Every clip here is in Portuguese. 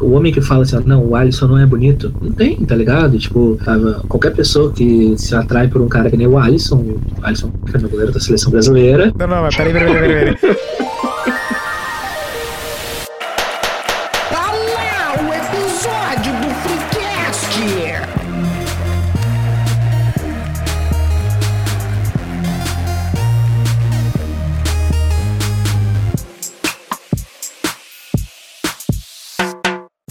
o homem que fala assim, ó, não, o Alisson não é bonito, não tem, tá ligado? Tipo, ah, qualquer pessoa que se atrai por um cara que nem o Alisson, o Alisson, que é o goleiro da seleção brasileira. Não, não, mas peraí, peraí, peraí, peraí.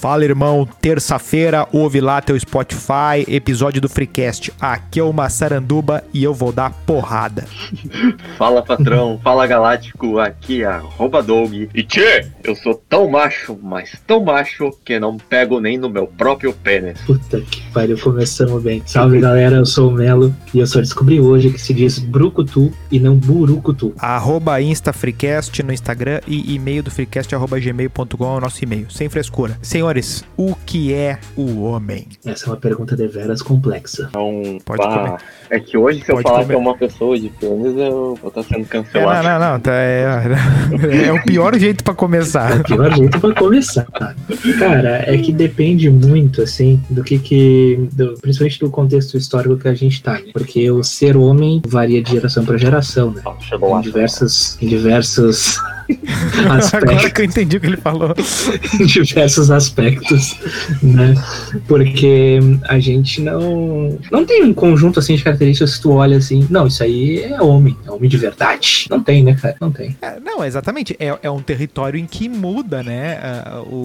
Fala, irmão. Terça-feira, ouve lá teu Spotify, episódio do Freecast. Aqui é o Massaranduba e eu vou dar porrada. Fala patrão, fala galáctico, aqui é arroba Doug. E tchê, eu sou tão macho, mas tão macho que não pego nem no meu próprio pênis. Puta que pariu, começamos bem. Salve galera, eu sou o Melo e eu só descobri hoje que se diz Brucutu e não Burucutu. Arroba Insta Freecast no Instagram e e-mail do freecast arroba gmail.com é o nosso e-mail. Sem frescura. Senhores, o que é o homem? Essa é uma pergunta deveras complexa. Então, Pode pá, comer. É que hoje se eu Pode falar comer. que é uma pessoa de pênis, eu vou estar sendo É, cancelado. não, não, não. Tá, é, é o pior jeito pra É começar. o pior jeito pra começar. Cara, é que depende muito, assim, do que que. do- principalmente do contexto histórico que a gente tá, né? Porque o ser homem varia de geração pra geração, né? Chegou lá. Em diversos. Em diversos. Agora aspectos. que eu entendi o que ele falou. em diversos aspectos, né? Porque a gente não não tem um conjunto assim de características que tu olha assim, não, isso aí é homem, é homem de verdade. Não tem, né, cara? Não tem. É, não, exatamente. É, é um território em que muda, né? o...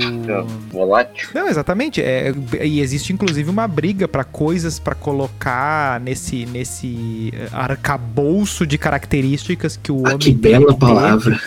Volátil. Não, exatamente. É, e existe inclusive uma briga pra coisas pra colocar nesse nesse eh, arcabouço de características que o Ah, homem que tem bela que ter. palavra.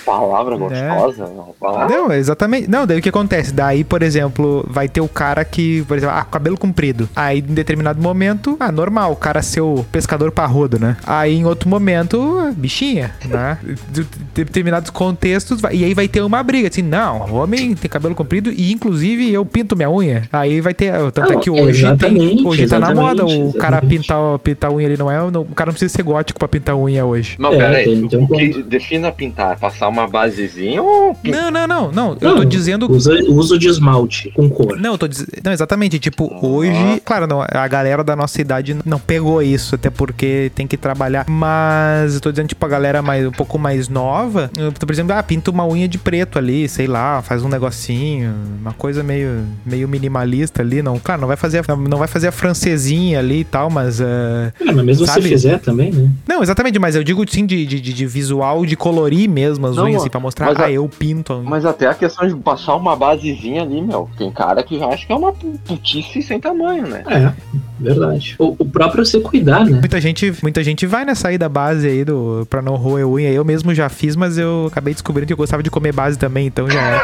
Palavra gostosa. Não, palavra. Não, exatamente. Não, daí o que acontece? Daí, por exemplo, vai ter o cara que, por exemplo, ah, cabelo comprido. Aí, em determinado momento, ah, normal, o cara ser o pescador parrudo, né? Aí, em outro momento, bichinha, né? De de determinados contextos, e aí vai ter uma briga, assim, não, o homem tem cabelo comprido e, inclusive, eu pinto minha unha. Aí vai ter, tanto é Não, que hoje tem, hoje tá na moda o cara exatamente. pintar, pintar unha, ele não é, não- o cara não precisa ser gótico pra pintar unha hoje. Não, É, pera aí. tem- tem um o que defina pintar? Passar uma basezinha ou pintar? Não, não, não, não, eu Não, tô dizendo Usa, uso de esmalte com cor. Não, eu tô dizendo. Não, exatamente. Tipo, hoje. Claro, não, a galera da nossa idade não pegou isso, até porque tem que trabalhar. Mas eu tô dizendo, tipo, a galera mais, um pouco mais nova. eu tô, Por exemplo, ah, pinta uma unha de preto ali, sei lá, faz um negocinho. Uma coisa meio, meio minimalista ali. Não, claro, não vai fazer, a- não vai fazer a francesinha ali e tal, mas. ah, É, mas mesmo Sabe? se fizer também, né? Não, exatamente, mas eu digo sim de, de, de- de visual, de colorir mesmo as Não, unhas, assim, pra mostrar, mas a- ah, eu pinto. a unha. Mas até a questão de passar uma basezinha ali, meu. Tem cara que já acha que é uma pu- putice sem tamanho, né? É, verdade. O, o próprio se cuidar, né? Muita gente, muita gente vai nessa aí da base aí do pra não roer unha. Eu mesmo já fiz, mas eu acabei descobrindo que eu gostava de comer base também, então já é.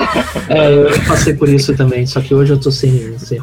É, eu passei por isso também, só que hoje eu tô sem, sem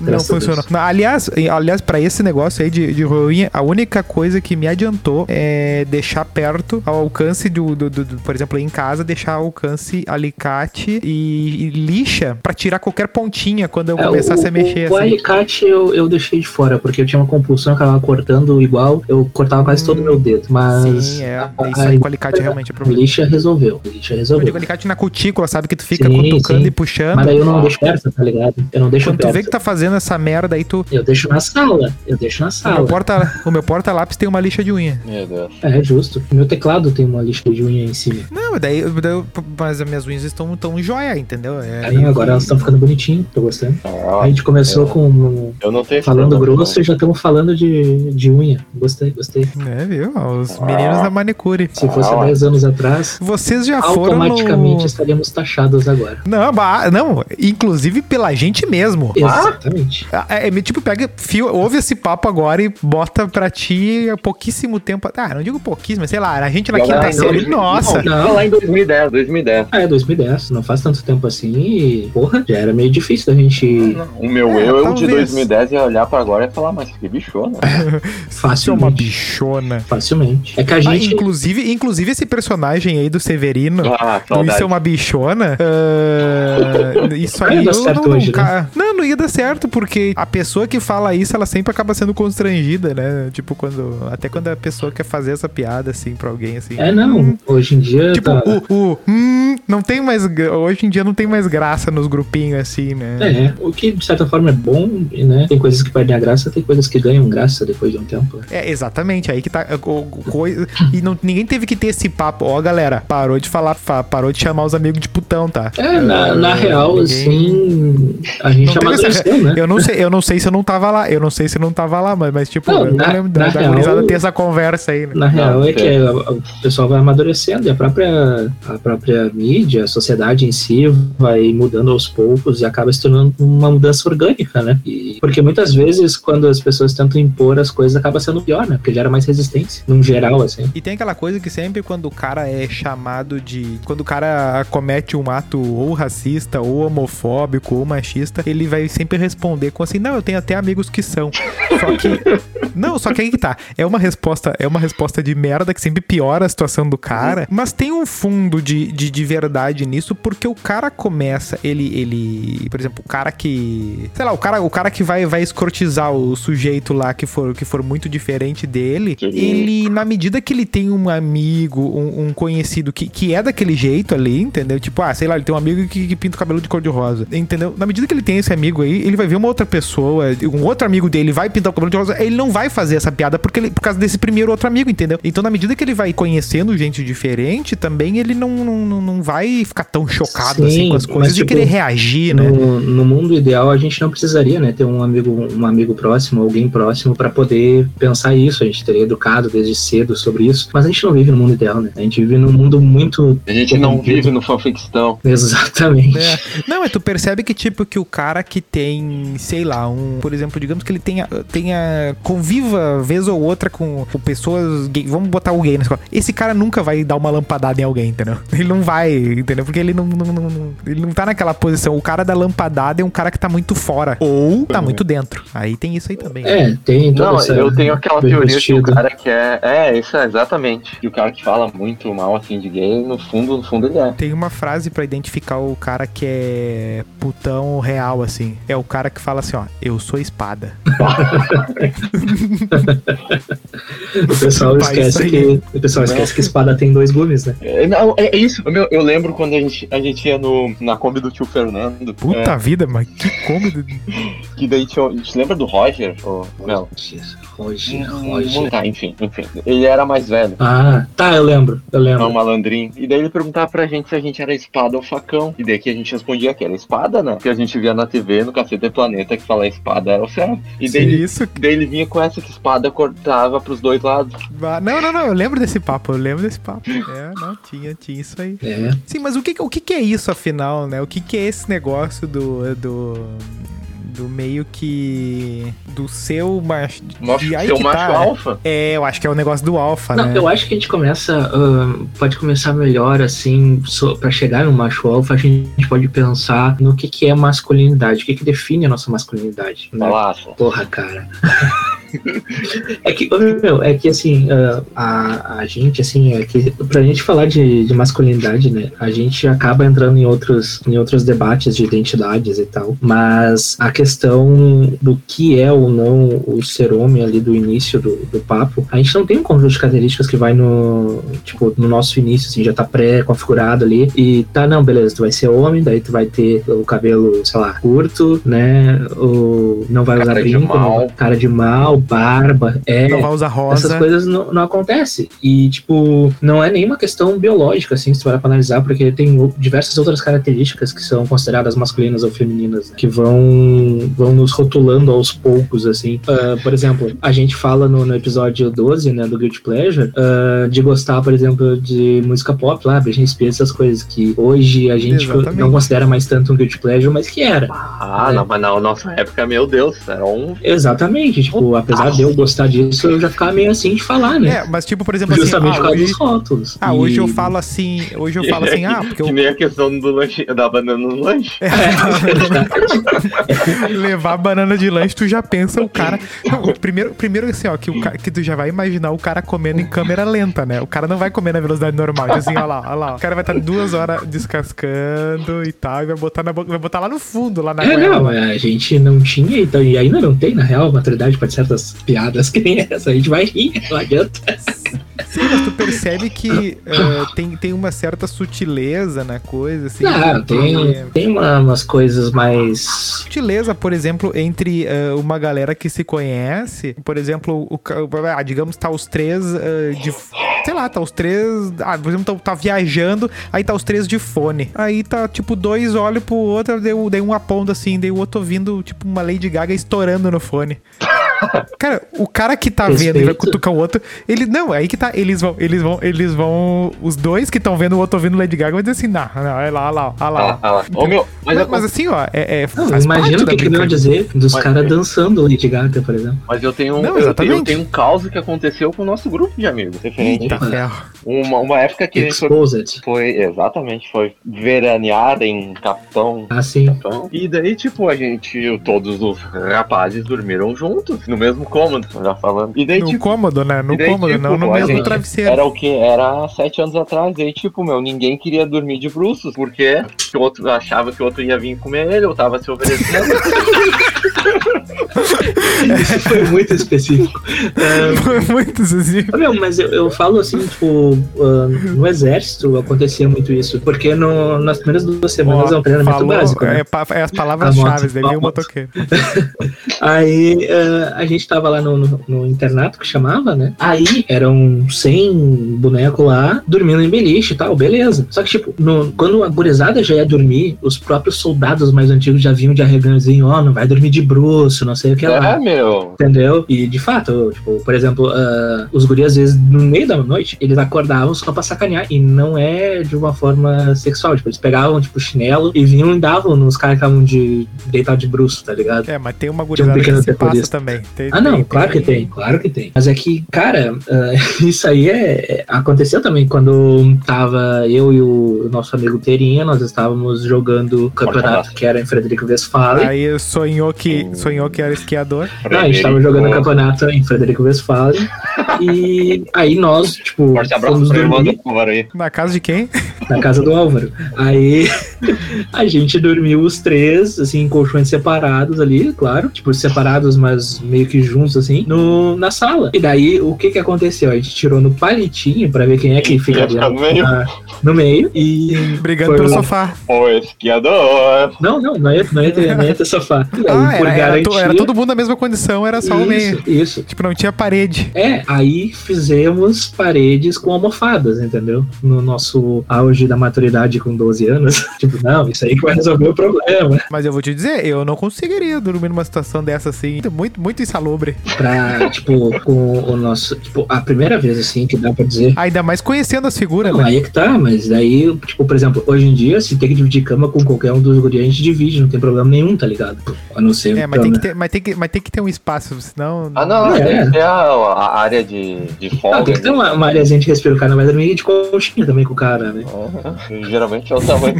não funcionou. Não, aliás, e- aliás, para esse negócio aí de, de roer unha, a única coisa que me adiantou é deixar perto ao alcance do, do, do- do- por exemplo, em casa, deixar alcance alicate e, e lixa pra tirar qualquer pontinha quando eu É, começasse o, a mexer o, o assim. alicate eu, eu deixei de fora, porque eu tinha uma compulsão, eu acabava cortando igual, eu cortava quase todo o meu dedo. Mas Sim, é. a, Isso aí com alicate realmente é problema. lixa resolveu. Lixa Eu resolveu. digo alicate na cutícula, sabe? Que tu fica Sim, cutucando sim. e puxando. Mas daí eu não deixo perto, tá ligado? Eu não deixo Quando tu perto. vê que tá fazendo essa merda aí, tu. Eu deixo na sala. Eu deixo na O meu sala. porta- o meu porta-lápis tem uma lixa de unha. Meu Deus. É, justo. O meu teclado tem uma lixa de unha em cima. Não, daí, daí- mas as minhas unhas estão tão joia, entendeu? É, Aí, agora elas estão ficando bonitinhas, tô gostando. Ah, A gente começou é. com eu não tenho falando problema, grosso e já estamos falando de, de unha. Gostei, gostei. É, viu? Os meninos da manicure. Se fosse Ah, 10 anos atrás, Vocês já foram automaticamente no... estaríamos taxados agora. Não, ba- não, inclusive pela gente mesmo. Exatamente. É, é, tipo, pega, fio, ouve esse papo agora e bota pra ti há pouquíssimo tempo. Ah, não digo pouquíssimo, mas sei lá, a gente na Não, quinta não, série, não, nossa. Não, não, lá em 2010, 2010. Ah, é 2010, não faz tanto tempo assim e, porra, já era meio difícil da gente O meu É, eu, eu de talvez. 2010 ia olhar pra agora e falar, mas que bichona. Isso é uma facilmente. bichona. Facilmente. É que a Ah, gente. inclusive, inclusive esse personagem aí do Severino, Ah, do. Isso é uma bichona. ah, isso aí eu certo não, hoje, não, ca- não, não ia dar certo, porque a pessoa que fala isso, ela sempre acaba sendo constrangida, né? Tipo, quando. Até quando a pessoa quer fazer essa piada, assim, pra alguém, assim. É, não. Hoje em dia. Tipo, tá- o, o hum, não tem mais. Hoje em dia não tem mais graça nos grupinhos assim, né? É, o que de certa forma é bom, né? Tem coisas que perdem a graça, tem coisas que ganham graça depois de um tempo. É, exatamente, aí que tá. o- o- coi- e não, ninguém teve que ter esse papo. Ó, galera, parou de falar, fa- parou de chamar os amigos de putão, tá? É, na, na real, ninguém- assim, a gente Não essa- amadureceu, né? Eu não sei, eu não sei se eu não tava lá. Eu não sei se eu não tava lá, mas, mas tipo, Não, eu não na- lembro da, na da real- ter essa conversa aí, né? Na real Não, é que é. o pessoal vai amadurecendo e a própria, a própria mídia, a sociedade em si vai mudando aos poucos e acaba se tornando uma mudança orgânica, né? E- porque muitas vezes quando as pessoas tentam impor as coisas acaba sendo pior, né? Porque gera mais resistência, num geral, assim. E tem aquela coisa que sempre quando o cara é chamado de. Quando o cara comete um ato ou racista, ou homofóbico, ou machista, ele vai sempre responder com assim: não, eu tenho até amigos que são. Só que. Não, só que aí que tá. É uma resposta, é uma resposta de merda que sempre piora a situação do cara. Mas tem um fundo de, de, de verdade nisso, porque o cara começa, ele, ele. Por exemplo, o cara que. Sei lá, o cara, o cara que vai, vai escrotizar o sujeito lá que for, que for muito diferente dele, ele, na medida que ele tem um amigo, um, um conhecido que, que é daquele jeito ali, entendeu? Tipo, ah, sei lá, ele tem um amigo que, que pinta o cabelo de cor de rosa, entendeu? Na medida que ele tem esse amigo aí, ele vai ver uma outra pessoa, um outro amigo dele vai pintar o cabelo de rosa, ele não vai fazer essa piada porque ele, por causa desse primeiro outro amigo, entendeu? Então, na medida que ele vai conhecendo gente diferente, também ele não, não, não- não vai ficar tão chocado Sim, assim com as mas, coisas de tipo, querer reagir, né? No, no mundo ideal, a gente não precisaria, né, ter um amigo, um amigo próximo, alguém próximo para poder pensar isso. A gente teria educado desde cedo sobre isso, mas a gente não vive no mundo ideal, né? A gente vive num mundo muito A gente não vive no fanfictão. exatamente. É. Não, é tu percebe que, tipo, que o cara que tem, sei lá, um. Por exemplo, digamos que ele tenha. tenha conviva vez ou outra com, com pessoas gay. Vamos botar o gay na escola. Esse cara nunca vai dar uma lampadada em alguém, entendeu? Ele não vai, entendeu? Porque ele não, não- não- não- ele não tá naquela posição. O cara da lampadada é um cara que tá muito fora. Ou tá muito dentro. Aí tem isso aí também. né? É, tem Não, essa eu tenho aquela teoria que o vestido. cara que é. É, isso é exatamente. Que o cara que fala muito mal assim de gay, no fundo, no fundo ele é. Tem uma frase pra identificar o cara que é putão real, assim. É o cara que fala assim, ó, eu sou espada. O pessoal esquece que o pessoal esquece que espada tem dois gumes, né? É, não, é é isso. Meu, eu lembro quando a gente, a gente ia no, na Kombi do tio Fernando. Puta vida, mas que cômodo. é, que daí tinha. A gente lembra do Roger? Ô, Mel? Roger, Roger. Tá, enfim, enfim. Ele era mais velho. Ah, tá, eu lembro, eu É lembro. um malandrinho. E daí ele perguntava pra gente se a gente era espada ou facão. E daí que a gente respondia que era espada, né? Que a gente via na TV, no Cacete Planeta, que falar espada era o certo. E daí, ele, Isso. daí ele vinha com essa que espada cortava pros dois lados. Ah, Não, não, não, eu lembro desse papo, eu lembro desse papo. É, não, tinha, tinha isso aí. É. Sim, mas o que, o que, é isso afinal, né? O que, é esse negócio do. do. do meio que. do seu macho. Nossa, de- aí seu que macho tá, né? alfa. É, eu acho que é o negócio do alfa, Não, né? eu acho que a gente começa, ahn, pode começar melhor, assim, so, para chegar no macho alfa, a gente pode pensar no que, que é masculinidade, o que, que define a nossa masculinidade. Né? Porra, cara. é que, meu, é que assim, ah, a, a gente, assim, é que pra gente falar de, de masculinidade, né, a gente acaba entrando em outros, em outros debates de identidades e tal, mas a questão do que é ou não o ser homem ali do início do, do papo, a gente não tem um conjunto de características que vai no, tipo, no nosso início, assim, já tá pré-configurado ali, e tá, não, beleza, tu vai ser homem, daí tu vai ter o cabelo, sei lá, curto, né, o, não vai usar Cara brinco, mal. cara de mal, barba, é, Não vai usar rosa. essas coisas não, não acontecem. E, tipo, não é nenhuma questão biológica, assim, se tu vai pra analisar, porque tem diversas outras características que são consideradas masculinas ou femininas, né, que vão, vão nos rotulando aos poucos, assim. Ah, por exemplo, a gente fala no, no episódio 12, né, do Guilty Pleasure, ah, de gostar, por exemplo, de música pop lá, Britney Spears, essas coisas que hoje a gente Exatamente. não considera mais tanto um Guilty Pleasure, mas que era. Ah, É. não, mas na nossa época, meu Deus, era um. Exatamente, tipo, a apesar de eu gostar disso, eu já ficava meio assim de falar, né? É, mas tipo, por exemplo, assim, Justamente ah, por causa hoje, dos rótulos. ah, hoje E- eu falo assim, hoje eu falo assim, ah, porque Que eu nem a questão do lanche, da banana no lanche. levar banana de lanche, tu já pensa o cara. Não, primeiro, primeiro assim, ó, que, o, ca- que tu já vai imaginar o cara comendo em câmera lenta, né? O cara não vai comer na velocidade normal. Assim, ó lá, ó lá. O cara vai estar duas horas descascando e tal, e vai botar na boca, vai botar lá no fundo, lá na É, goela. não, a gente não tinha, então, e ainda não tem, na real, maturidade para certas piadas que nem essa. A gente vai rir, não adianta. Sim, mas tu percebe que eh, tem, tem uma certa sutileza na coisa, assim. Ah, que- tem, tem uma- umas coisas mais. sutileza, por exemplo, entre eh, uma galera que se conhece, por exemplo, o, ah, digamos, tá os três eh, de. Sei lá, tá os três. Ah, por exemplo, tá, tá viajando, aí tá os três de fone. Aí tá, tipo, dois olham pro outro, daí, daí um aponta assim, daí o outro ouvindo, tipo, uma Lady Gaga estourando no fone. Cara, o cara que tá vendo e vai Respeito. cutucar o outro, ele. Não, aí que tá. Eles vão, eles vão, eles vão. Os dois que estão vendo o outro ouvindo Lady Gaga vão dizer assim, não, não, é lá, olha lá, olha Ah, lá. ah lá. Ô, meu, mas, Mas, eu, mas assim, ó, é, é, Não, imagina o que, que eu ia dizer dos caras dançando Lady Gaga, por exemplo. mas eu tenho um, Não, eu, tenho, exatamente. eu tenho um caos que aconteceu com o nosso grupo de amigos. Referente. Eita. Uma, uma época que a gente foi, Exposed. foi. Exatamente, foi veraneada em Capitão. Assim. Capitão. E daí, tipo, a gente, todos os rapazes dormiram juntos, no mesmo cômodo, já falando. E daí, No tipo, cômodo, né? No daí, cômodo, tipo, não no mesmo gente- travesseiro. Era o que? Era sete anos atrás. E aí, tipo, meu, ninguém queria dormir de bruços, porque o outro achava que o outro ia vir comer ele, eu tava se oferecendo. Isso foi muito específico. Ah, Foi muito assim. Meu, mas eu, eu falo assim, tipo, ah, no exército acontecia muito isso, porque no- nas primeiras duas semanas é um treinamento falou, básico, né? é, é as palavras-chave, vem a o moto. motoqueiro. Aí ah, a gente tava lá no, no- no internato que chamava, né? Aí eram 100 boneco lá dormindo em beliche e tal, beleza. Só que, tipo, no- quando a gurizada já ia dormir, os próprios soldados mais antigos já vinham de arreganzinho, ó, não vai dormir de bruxo, não sei o que lá. é, meu. Entendeu? E de fato, tipo, por exemplo, ah, os guris, às vezes, no meio da noite, eles acordavam só pra sacanear. E não é de uma forma sexual. Tipo, eles pegavam, tipo, chinelo e vinham e davam nos caras que estavam de deitado de bruxo, tá ligado? É, mas tem uma gurizada pequeno que se passa também. Tem- Ah, não, tem- claro que tem, claro que tem. Mas é que, cara, ah, isso aí é, é- aconteceu também quando tava eu e o nosso amigo Terinha, nós estávamos jogando o campeonato que era em Frederico Westphalen. Aí sonhou que, sonhou que era esquiador. Não, a gente tava jogando campeonato em Frederico Westphalen. e aí nós, tipo, Forte abraço fomos dormir. Na casa de quem? Na casa do Álvaro. Aí a gente dormiu os três, assim, em colchões separados ali, claro. Tipo, separados, mas meio que juntos, assim, no, na sala. E daí, o que que aconteceu? A gente tirou no palitinho pra ver quem é que fica Ia ficar no meio. na- no meio. E. Brigando pelo o- sofá. O esquiador. Não, não, não ia, não ia, ter, não ia ter sofá. Aí, Ah, por era, era, to- garantia- era todo mundo na mesma condição, era só o meio. Isso, isso. Tipo, não tinha parede. É, aí fizemos paredes com almofadas, entendeu? No nosso auge da maturidade com 12 anos. tipo, não, isso aí que vai resolver o problema. Mas eu vou te dizer, eu não conseguiria dormir numa situação dessa assim. Muito, muito insalubre. Pra, tipo, com o nosso. Tipo, a primeira vez, assim, que dá pra dizer. Ainda mais conhecendo as figuras, Não, né? aí é que tá, mas daí, tipo, por exemplo, hoje em dia, se tem que dividir cama com qualquer um dos guri, a gente divide, não tem problema nenhum, tá ligado? A não ser. É, mas tem, que ter, mas, tem que, mas tem que ter um espaço, senão. Ah, não, É. tem que ter a, a área de, de Não, folga. tem que ter uma, uma areazinha de respiro, o cara não vai dormir de conchinha também com o cara, né? Aham. Geralmente é o tamanho,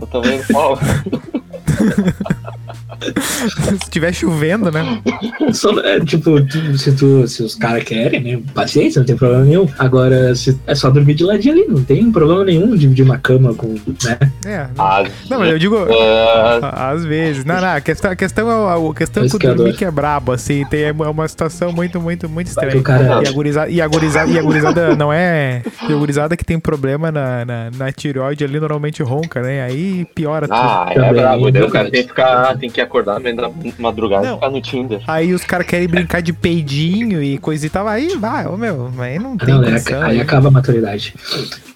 o tamanho do pau. Se tiver chovendo, né? Só, é, tipo, tu- se, tu, se os caras querem, né? Paciência, não tem problema nenhum. Agora, se, é só dormir de ladinho ali, não tem problema nenhum dividir uma cama com, né? É. Às Não, mas eu digo. Às vezes. Não, não, a questão, a questão é a questão É é eu dormir que é brabo, assim. Tem, é uma situação muito, muito, muito estranha. cara- E a gurizada, e a gurizada, e a gurizada não é. E a gurizada que tem problema na, na, na tireoide ali normalmente ronca, né? Aí piora tudo. Ah, é brabo. é Daí o cara tem que ficar, tem que acordar no meio da madrugada Não. e ficar no Tinder. Aí os caras querem brincar de peidinho e coisa e tal. Aí vai, ô meu, aí não tem Não, né? condição. Aí acaba a maturidade.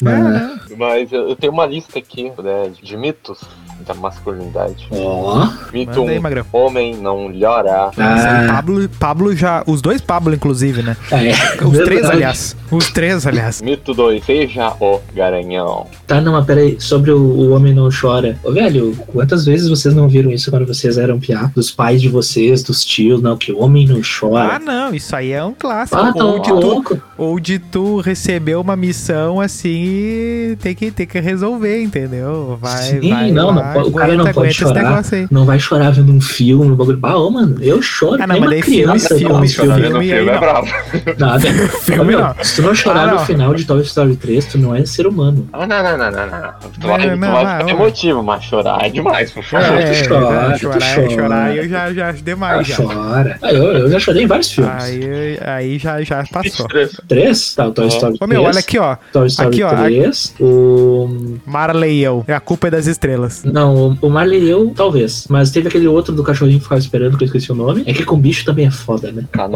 É, Mas, né? Mas eu eu tenho uma lista aqui né, de mitos da masculinidade. Ó. 1. Magrão. Homem não llora. Ah, Pablo, Pablo já. Os dois Pablo, inclusive, né? é. Os três, verdade. aliás. Os três, aliás. Mito 2. Seja o garanhão. Tá, não, mas peraí, sobre o, o homem não chora. Ô, velho, quantas vezes vocês não viram isso quando vocês eram piá? Dos pais de vocês, dos tios, não, que o homem não Ah, chora. não, isso aí é um clássico. Ah, tá ou, de tu, ou de tu receber uma missão assim e tem que, tem que resolver, entendeu? Vai, Sim, vai, não, não o cara não pode chorar. Não vai chorar vendo um filme, um bagulho. Ah, ô, mano, eu choro. Ah, não, nem mas uma daí filme, criança filme, filme, filme é não. bravo. Nada. Filme não. Se tu não chorar Ah, no final de Toy Story 3, tu não é ser humano. Ah, não, não, não, não, não. Tu Não, vai, ficar emotivo, mas chorar é demais, por favor. É, tu chora, tu chorar, chora. chorar, eu já, já Ah, demais já. chora. Ah, eu, já chorei em vários filmes. Aí, aí já, já passou. 23. Três? Tá, o Toy. Story Ô 3. meu, olha aqui, ó. Toy Story Aqui, ó, 3. O. Marley e eu. É a culpa é das estrelas. Não, o- o Marley e eu, talvez. Mas teve aquele outro do cachorrinho que ficava esperando, que eu esqueci o nome. É que com bicho também é foda, né? Pra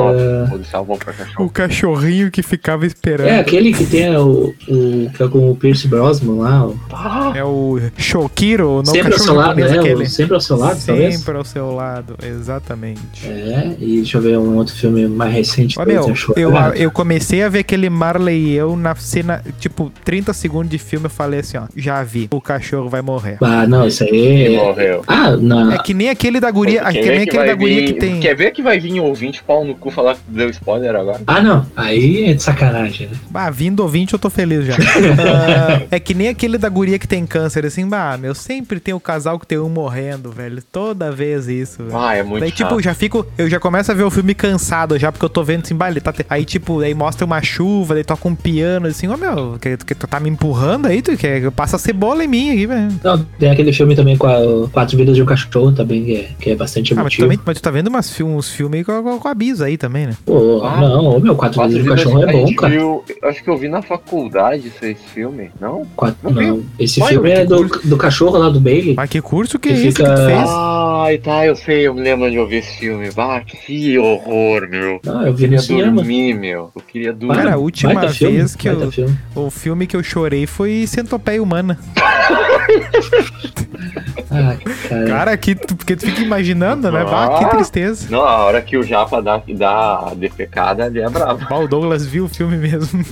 cachorro. O cachorrinho que ficava esperando. É, aquele que tem o, o. que é com o Pierce Brosnan lá. o- Ah, É o Shokiro, não sempre ao seu lado, né? aquele. Sempre ao seu lado, talvez. Sempre ao seu lado, exatamente. É, e deixa eu ver um outro filme mais recente. Ó, que meu, chorado. eu, eu comecei a ver aquele Marley e eu na cena, tipo, 30 segundos de filme, eu falei assim, ó, já vi, o cachorro vai morrer. Ah, não, isso aí. ele morreu. Ah, não. É que nem aquele da guria, Quer que ver nem que aquele vai da guria vir- que tem... Quer ver que vai vir ouvinte pau no cu falar que deu spoiler agora? Ah, não. Aí é de sacanagem, né? Bah, vindo ouvinte eu tô feliz já. Ah, é que nem aquele da guria que tem câncer, assim, bah, meu, sempre tem o casal que tem um morrendo, velho, toda vez isso, velho. Ah, é muito Daí, tipo, chato. eu já fico, eu já começo a ver o filme cansado já, porque eu tô vendo assim, bah, ele tá. te- Aí, tipo, aí mostra uma chuva, daí toca um piano, assim, ó, meu, que, que tu tá me empurrando aí, tu quer passa cebola em mim aqui, velho. Não, tem aquele filme também com a Quatro Vidas de um Cachorro também, que é, que é bastante Ah, mas tu, emotivo. também, mas tu tá vendo umas, fi- uns filmes com, com, a Bisa aí também, né? Pô, Ah, não, meu, Quatro Quatro Vidas de um Cachorro é bom, cara. viu- acho que eu vi na faculdade esse, esse filme, não? Quatro, Não não, esse Olha, filme que é do, do cachorro lá do Bailey. Mas que curso que Que é esse que fica- tu fez? Ai, tá, eu sei, eu me lembro de ouvir esse filme. Bah, que horror, meu. Não, eu queria cinema. dormir, meu. Eu queria dormir. Cara, a última baita filme, vez que baita eu- filme. O filme que eu chorei foi Centopeia Humana. Ah, cara. Cara, que tu, porque tu fica imaginando, né? Bah, que Ah. tristeza. Não, a hora que o Japa dá, dá a defecada, ali é bravo. Bah, o Douglas viu o filme mesmo.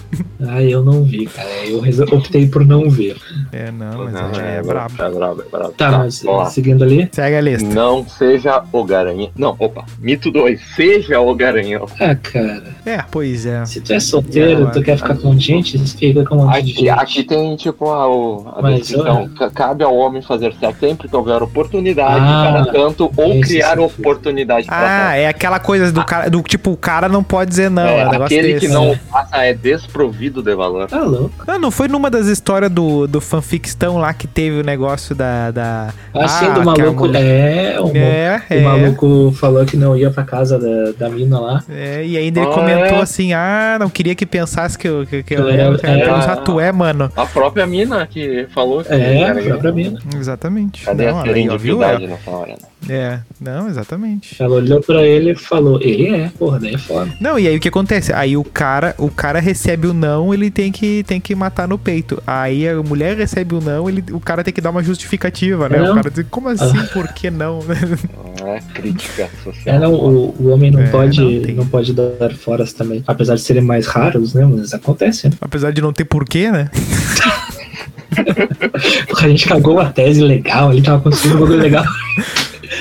Ah, eu não vi, cara. Eu optei por não ver. É, não, mas Não, é, é brabo. É brabo, é brabo. Tá, mas vamos lá. seguindo ali. Segue a lista. Não seja o garanhão. Não, opa. Mito 2. Seja o garanhão. Ah, cara. É, pois é. Se tu é solteiro, É, tu quer ficar com gente, fica com um Aqui, gente. aqui tem, tipo, a, o- a Mas. Ca- Cabe ao homem fazer sexo sempre que houver oportunidade, Ah, para tanto, ou criar oportunidade para Ah, é aquela coisa do cara, do tipo, o cara não pode dizer não. É, É, um aquele desse. que não faça é desprovido de valor. Tá louco. Ah, não foi numa das histórias do, do fanfictão lá que teve o negócio da. da Assim, do que a maluco. mulher- É, o, É, o é. maluco falou que não ia pra casa da, da mina lá. É, e ainda ele Ah, comentou é? assim: ah, não queria que pensasse que eu, que, que eu Eu era- pensar, tu é, mano. A própria mina que falou que É, a própria mina. Exatamente. Cadê não, a ó, viu? nessa hora? né? É, não, exatamente. Ela olhou pra ele e falou, ele é, porra, daí é foda. Não, e aí o que acontece? Aí o cara, o cara recebe o não, ele tem que, tem que matar no peito. Aí a mulher recebe o não, ele, o cara tem que dar uma justificativa, né? Não. O cara diz, como assim, por que não? Não é crítica social. É, não, o, o homem não, É, pode, não, tem- não, pode dar foras também. Apesar de serem mais raros, né? Mas acontece, né? Apesar de não ter porquê, né? Porra, a gente cagou uma tese legal, ele tava conseguindo um bagulho legal.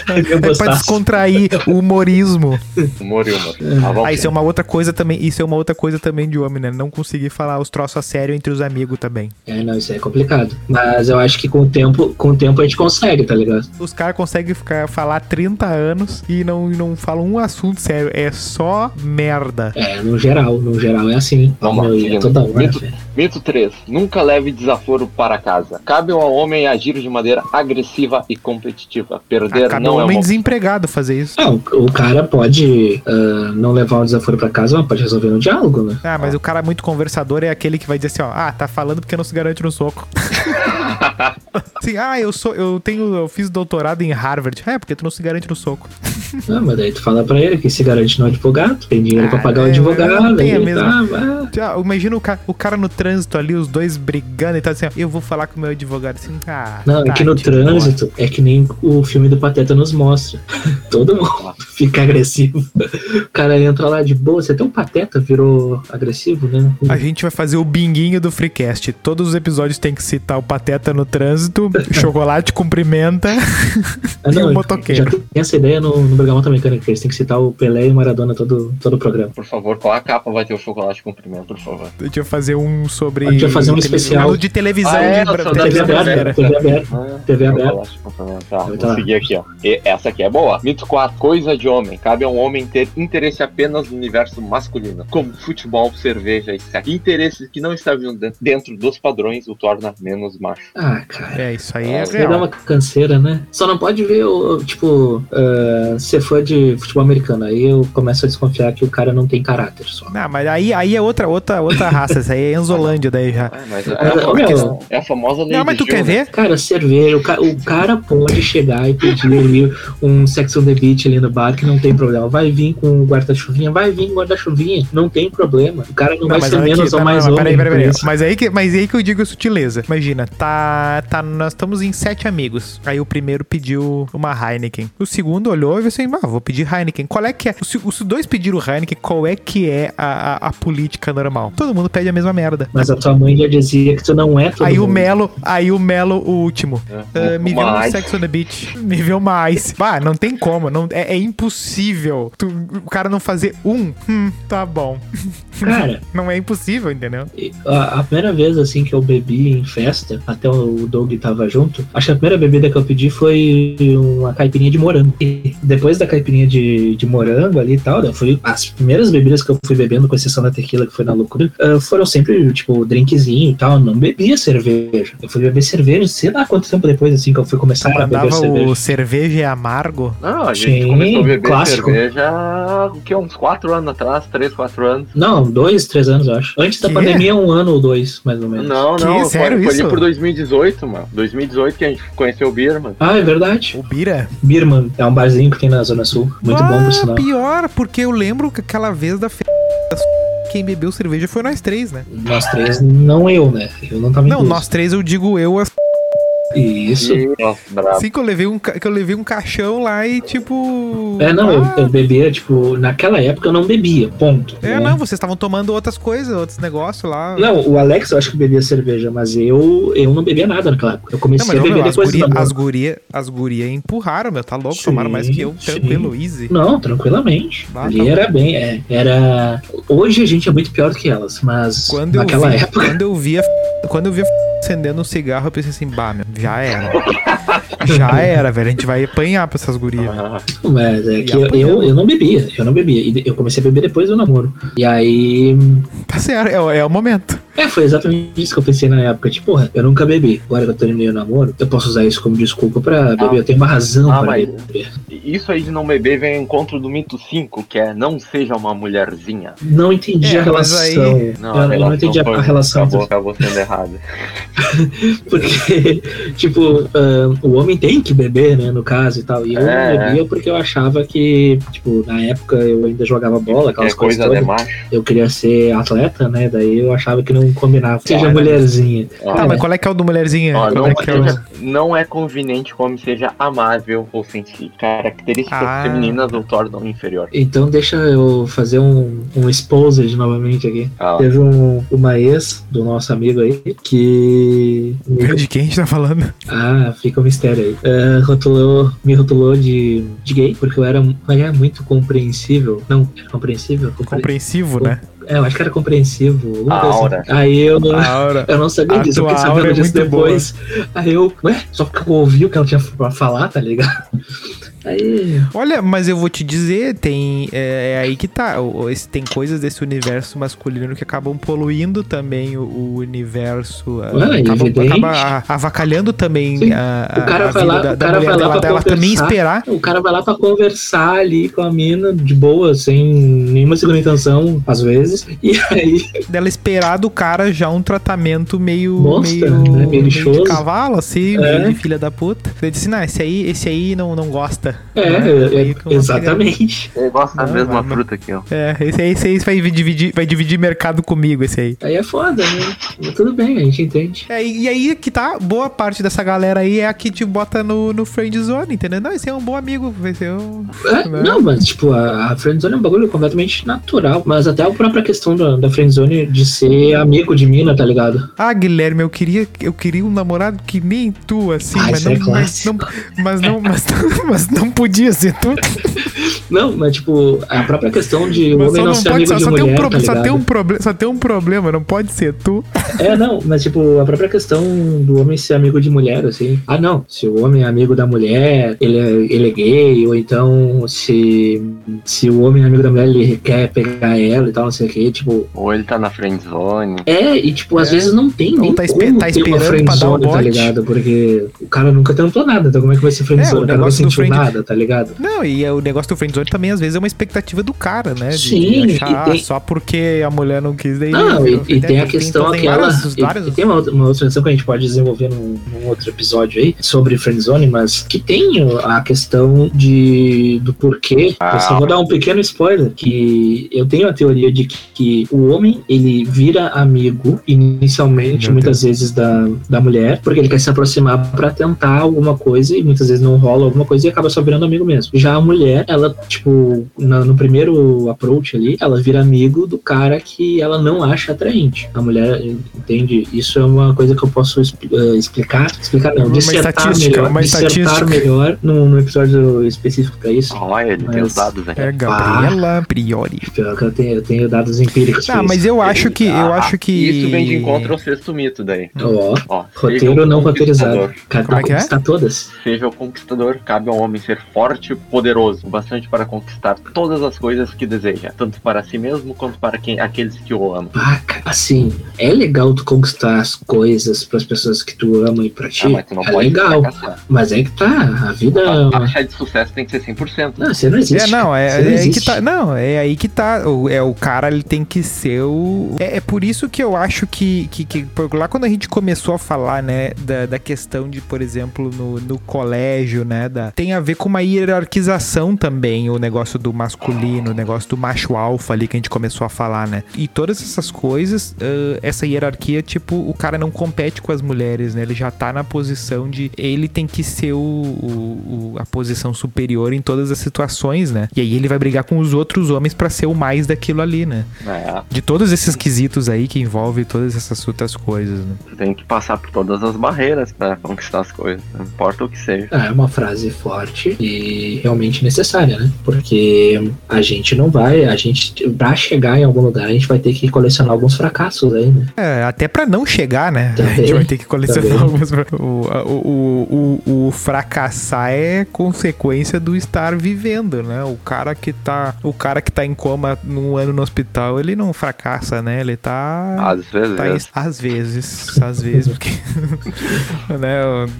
É pra descontrair o humorismo. Humor e humor. Ah, Ah, isso é uma outra coisa também. Isso é uma outra coisa também de homem, né? Não conseguir falar os troços a sério entre os amigos também. É, não, isso aí é complicado. Mas eu acho que com o tempo, com o tempo a gente consegue, tá ligado? Os caras conseguem ficar, falar 30 anos e não, não falam um assunto sério. É só merda. É, no geral, no geral é assim. Vamos e é toda hora, velho. Mito 3. Nunca leve desaforo para casa. Cabe ao homem agir de maneira agressiva e competitiva. Perder não um é homem uma desempregado fazer isso. Ah, o, o cara pode ah, não levar um desaforo pra casa, mas pode resolver no diálogo, né? Ah, mas o cara muito conversador é aquele que vai dizer assim, ó, ah, tá falando porque não se garante no soco. Sim, ah, eu sou, eu tenho, eu fiz doutorado em Harvard. É, porque tu não se garante no soco. Ah, mas daí tu fala pra ele que se garante no advogado, tem dinheiro pra Ah, pagar o é, advogado, não tem a mesma- tá, ah, imagina o cara, o cara no trânsito ali, os dois brigando e tal, assim, ó, eu vou falar com o meu advogado assim, ah, Não, é tá, que no trânsito é que nem o filme do Pateta nos mostra. Todo mundo fica agressivo. O cara entra lá de boa. Você até um Pateta virou agressivo, né? A gente vai fazer o binguinho do Freecast. Todos os episódios tem que citar o Pateta no trânsito, chocolate cumprimenta Ah, e o Já motoqueiro. tem essa ideia no, no Bergamota Mecânica, que eles têm que citar o Pelé e o Maradona todo, todo o programa. Por favor, qual a capa vai ter o chocolate cumprimento, por favor? A gente vai fazer um sobre. A gente vai fazer um especial. de televisão Ah, é, da TV televisão aberta. TV aberta. Ah, TV aberta. chocolate cumprimento. Tá, Vai vou seguir aqui, ó. E essa aqui é boa. Mito 4. Coisa de homem. Cabe a um homem ter interesse apenas no universo masculino, como futebol, cerveja e sexo. Interesses que não de- dentro dos padrões o torna menos macho. Ah, cara. É, isso aí é Isso aí dá real. uma canseira, né? Só não pode ver, o, tipo, uh, ser fã de futebol americano. Aí eu começo a desconfiar que o cara não tem caráter só. Não, mas aí, aí é outra, outra, outra raça. Isso aí é Enzolândia daí já. Ah, mas é, ô, meu, é a famosa lei Não, mas tu quer ver? Cara, cerveja, o, ca- o cara pode chegar e pedir ali um Sex on the Beach ali no bar que não tem problema. Vai vir com guarda-chuvinha, vai vir com guarda-chuvinha, não tem problema. O cara não, vai ser menos aqui, ou não, mais não, homem. peraí, peraí, peraí. Mas aí que, mas aí que eu digo a sutileza. Imagina, tá, tá, nós estamos em sete amigos. Aí o primeiro pediu uma Heineken. O segundo olhou e falou assim: ah, vou pedir Heineken. Qual é que é? Se os dois pediram Heineken, qual é que é a, a, a política normal? Todo mundo pede a mesma merda. Mas a tua mãe já dizia que tu não é todo Aí o mundo. Melo, aí o Melo, o último. É, Ah, me uma um. Sex on the Beach. Me vê uma Ice. Bah, não tem como. Não, é, é impossível. Tu- o cara não fazer um. Hum, tá bom. Cara, Não é impossível, entendeu? a, a primeira vez assim que eu bebi em festa, até o Doug tava junto, acho que a primeira bebida que eu pedi foi uma caipirinha de morango. E depois da caipirinha de, de morango ali e tal, eu fui, as primeiras bebidas que eu fui bebendo, com exceção da tequila, que foi na loucura, ah, foram sempre, tipo, drinkzinho e tal. Eu não bebia cerveja. Eu fui beber cerveja, sei lá quanto tempo depois, assim, que eu fui começar a beber cerveja. o cerveja é amargo. Não, a gente Sim, começou a beber clássico. cerveja o que, uns 4 anos atrás, 3, 4 anos. Não, dois, três anos, eu acho. Antes da Que? pandemia, um ano ou dois, mais ou menos. Não, Que? não, Sério foi, foi isso? ali por 2018, mano. 2018 que a gente conheceu o Birman. Ah, é verdade. O Bira. Birman é um barzinho que tem na Zona Sul. Muito bom, Ah, por sinal. pior, porque eu lembro que aquela vez da fe... Quem bebeu cerveja foi nós três, né? Nós três, não eu, né? Eu não tava Não, nós três eu digo eu, as- Isso. E, nossa, assim que eu levei um, que eu levei um caixão lá e tipo. É, não, eu, ah, eu bebia, tipo, naquela época eu não bebia, ponto. É, né? não, vocês estavam tomando outras coisas, outros negócios lá. Não, o Alex eu acho que bebia cerveja, mas eu, eu não bebia nada naquela época. Eu Não, comecei mas a beber meu, as depois guria, as guria, as guria empurraram, meu, tá louco, Sim, tomaram mais que eu, sim. tranquilo, easy. Não, tranquilamente. Ah, Ali tá bom. era bem, é, era... Hoje a gente é muito pior do que elas, mas Quando eu naquela vi, época... quando eu via, quando eu via acendendo um cigarro, eu pensei assim, bah, meu, já era. já era, velho, a gente vai apanhar pra essas gurias. Ah, Mas é que eu, eu, eu não bebia, eu não bebia. E eu comecei a beber depois do namoro. E aí... Tá certo, é, o- é o momento. É, foi exatamente isso que eu pensei na época. Tipo, porra, eu nunca bebi. Agora que eu terminei o namoro, eu posso usar isso como desculpa pra beber. eu tenho uma razão Ah, pra mas- beber. Isso aí de não beber vem ao encontro do mito 5, que é não seja uma mulherzinha. Não entendi É, a relação. aí- eu, eu não entendi a, foi- a relação. Acabou, entre- acabou sendo errada. Porque, tipo, ah, o homem tem que beber, né, no caso e tal. E eu É, não bebia porque eu achava que, tipo, na época eu ainda jogava bola, aquelas É coisas coisa todas. Eu queria ser atleta, né, daí eu achava que não combinava. Seja Olha. mulherzinha. Ó, Tá, É. mas qual é que é o do mulherzinha? Qual não, é que é o- seja- não é conveniente que o homem seja amável ou sensível. Características Ah. femininas o tornam inferior. Então deixa eu fazer um, um exposed novamente aqui. Ah, Teve um, uma ex do nosso amigo aí que. De quem a gente tá falando? Ah, fica um mistério aí. Ah, rotulou, me rotulou de, de gay, porque eu era, eu era muito compreensível. Não, era compreensível? Compre- Compreensivo, né? É, eu acho que era compreensivo. A assim. aura. Aí eu. A hora. Eu não sabia A disso, eu fiquei aura sabendo é disso muito depois. Aí eu, ué, só porque eu ouvi o que ela tinha pra falar, tá ligado? Aí. Olha, mas eu vou te dizer, tem. É, é aí que tá. tem coisas desse universo masculino que acabam poluindo também o, o universo. ah, Ué, acabam, evidente. acaba avacalhando também Sim. a, O cara a vai lá, da, o cara vai lá dela, também esperar. O cara vai lá pra conversar ali com a mina de boa, sem nenhuma segunda intenção, às vezes. E aí, Dela esperar do cara já um tratamento meio. Monster, meio, né? Meio meio de cavalo, assim, É. meio de filha da puta. Ele disse, não, esse aí, esse aí não, não gosta. É, Né? é, eu exatamente. Ele gosta da mesma mas- fruta aqui, ó. É, esse aí, esse aí vai dividir, vai dividir mercado comigo, esse aí. Aí é foda, né? Mas tudo bem, a gente entende. É, e aí que tá, boa parte dessa galera aí é a que te bota no, no friend zone, entendeu? Não, esse é um bom amigo, vai ser um... É, Né? não, mas tipo, a, a friendzone é um bagulho completamente natural. Mas até a própria questão da, da friendzone de ser amigo de mina, tá ligado? Ah, Guilherme, eu queria, eu queria um namorado que nem tu, assim, Ah, mas, isso não, é mas não, mas não, mas não, mas não podia ser tu. Não, mas tipo, a própria questão de o Mas homem só não não ser amigo só, de só tem mulher, um tá problema, só ligado? tem um problema, só tem um problema, não pode ser tu. É, não, mas tipo, a própria questão do homem ser amigo de mulher, assim. Ah, não, se o homem é amigo da mulher, ele é, ele é gay, ou então se, se o homem é amigo da mulher, ele quer pegar ela e tal, não sei o que, tipo. Ou ele tá na friend zone. É, e tipo, às É. vezes não tem Ou nem tá tá ter uma esperando pra dar o friendzone, tá ligado? Porque o cara nunca tentou nada, então como é que vai ser friendzone? É, o o cara nunca negócio do nada, tá ligado? Não, e é o negócio do friendzone também, às vezes, é uma expectativa do cara, né? De, Sim, de achar, tem- só porque a mulher não quis, daí... Não, e, e tem a questão então aquela. e- E, tem uma, outra- uma outra questão que a gente pode desenvolver num, num outro episódio aí sobre friendzone, mas que tem a questão de do porquê. Ah. Eu só vou dar um pequeno spoiler que eu tenho a teoria de que, que o homem ele vira amigo inicialmente, muitas vezes da, da mulher, porque ele quer se aproximar pra tentar alguma coisa e muitas vezes não rola alguma coisa e acaba só virando amigo mesmo. Já a mulher, ela tipo na- no primeiro approach ali, ela vira amigo do cara que ela não acha atraente. A mulher entende. Isso é uma coisa que eu posso eh, explicar. Explicar não, Uma estatística, melhor. uma estatística. melhor num, num episódio específico pra isso. Olha, ele tem Mas- os dados aí. É Gabriela Priori. Pior que eu tenho, eu tenho dados empíricos. pra Ah, mas isso. eu acho que, eu Ah, acho que... Isso vem de encontro ao sexto mito daí. Ó, Ó, roteiro seja um não roteirizado. Cara, Como é que é? todas. Seja o conquistador, cabe ao homem ser forte e poderoso, bastante para conquistar todas as coisas que deseja, tanto para si mesmo quanto para quem, aqueles que o amam. Ah, cara, assim, é legal tu conquistar as coisas pras pessoas que tu ama e pra ti. Ah, mas tu não é pode legal. fracassar. Mas é que tá, a vida. é A uma- taxa de sucesso tem que ser 100%. Não, você não existe. É, não, é, Você não é aí que tá. Não, é aí que tá. O, é, o cara ele tem que ser o. É, é por isso que eu acho que, que, que. por Lá quando a gente começou a falar, né, da, da questão de, por exemplo, no, no colégio, né, da, tem a ver com uma hierarquização também, o negócio do masculino, o negócio do macho alfa ali que a gente começou a falar, né? E todas essas coisas, ãh, essa hierarquia, tipo, o cara não compete com as mulheres, né? Ele já tá na posição de. Ele tem que ser o, o- o- a posição superior em todas as situações, né? E aí ele vai brigar com os outros homens pra ser o mais daquilo ali, né? É, De todos esses quesitos aí que envolve todas essas outras coisas, né? tu tem que passar por todas as barreiras para conquistar as coisas, não importa o que seja. É uma frase forte e realmente necessária, né? Porque a gente não vai, a gente, pra chegar em algum lugar, a gente vai ter que colecionar alguns fracassos aí, né? É, até pra não chegar, né? a Também, gente vai ter que colecionar também. algumas. O, o, o, o fracassar é consequência do estar vivendo, né? O cara que tá. O cara que tá em coma num ano no hospital, ele não fracassa, né? Ele tá. Às vezes, Tá às vezes, às vezes, porque. né,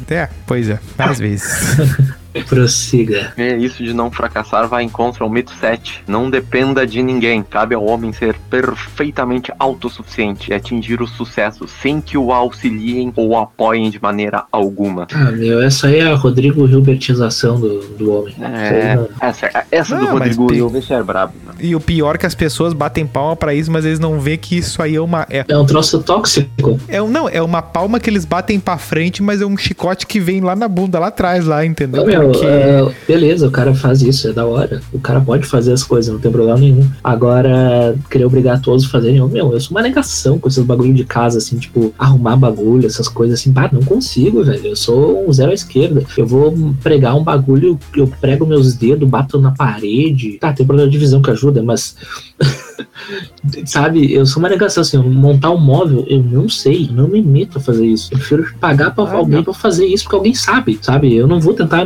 é, pois é, às vezes. Prossiga. É, Isso de não fracassar vai em contra ao mito 7. Não dependa de ninguém. Cabe ao homem ser perfeitamente autossuficiente e atingir o sucesso sem que o auxiliem ou o apoiem de maneira alguma. Ah, meu, essa aí é a Rodrigo Hilbertização do, do homem. Isso aí É, não- essa, essa Não, do mas Rodrigo Hilbert é brabo. né? E o pior é que as pessoas batem palma pra isso, mas eles não vê que isso aí é uma. É, É um troço tóxico. é um, não, é uma palma que eles batem pra frente, mas é um chicote que vem lá na bunda, lá atrás, lá, entendeu? Ô, meu, Porque. é, beleza, o cara faz isso, é da hora. O cara pode fazer as coisas, não tem problema nenhum. Agora, querer obrigar todos a fazerem, meu, eu sou uma negação com esses bagulho de casa, assim, tipo, arrumar bagulho, essas coisas assim. Pá, não consigo, velho. Eu sou um zero à esquerda. Eu vou pregar um bagulho, eu prego meus dedos, bato na parede. Tá, tem problema de visão que ajuda, mas. Sabe, eu sou uma negação assim, montar um móvel, eu não sei, não me meto a fazer isso. Eu prefiro pagar pra Ah, alguém não. pra fazer isso, porque alguém sabe, sabe? Eu não vou tentar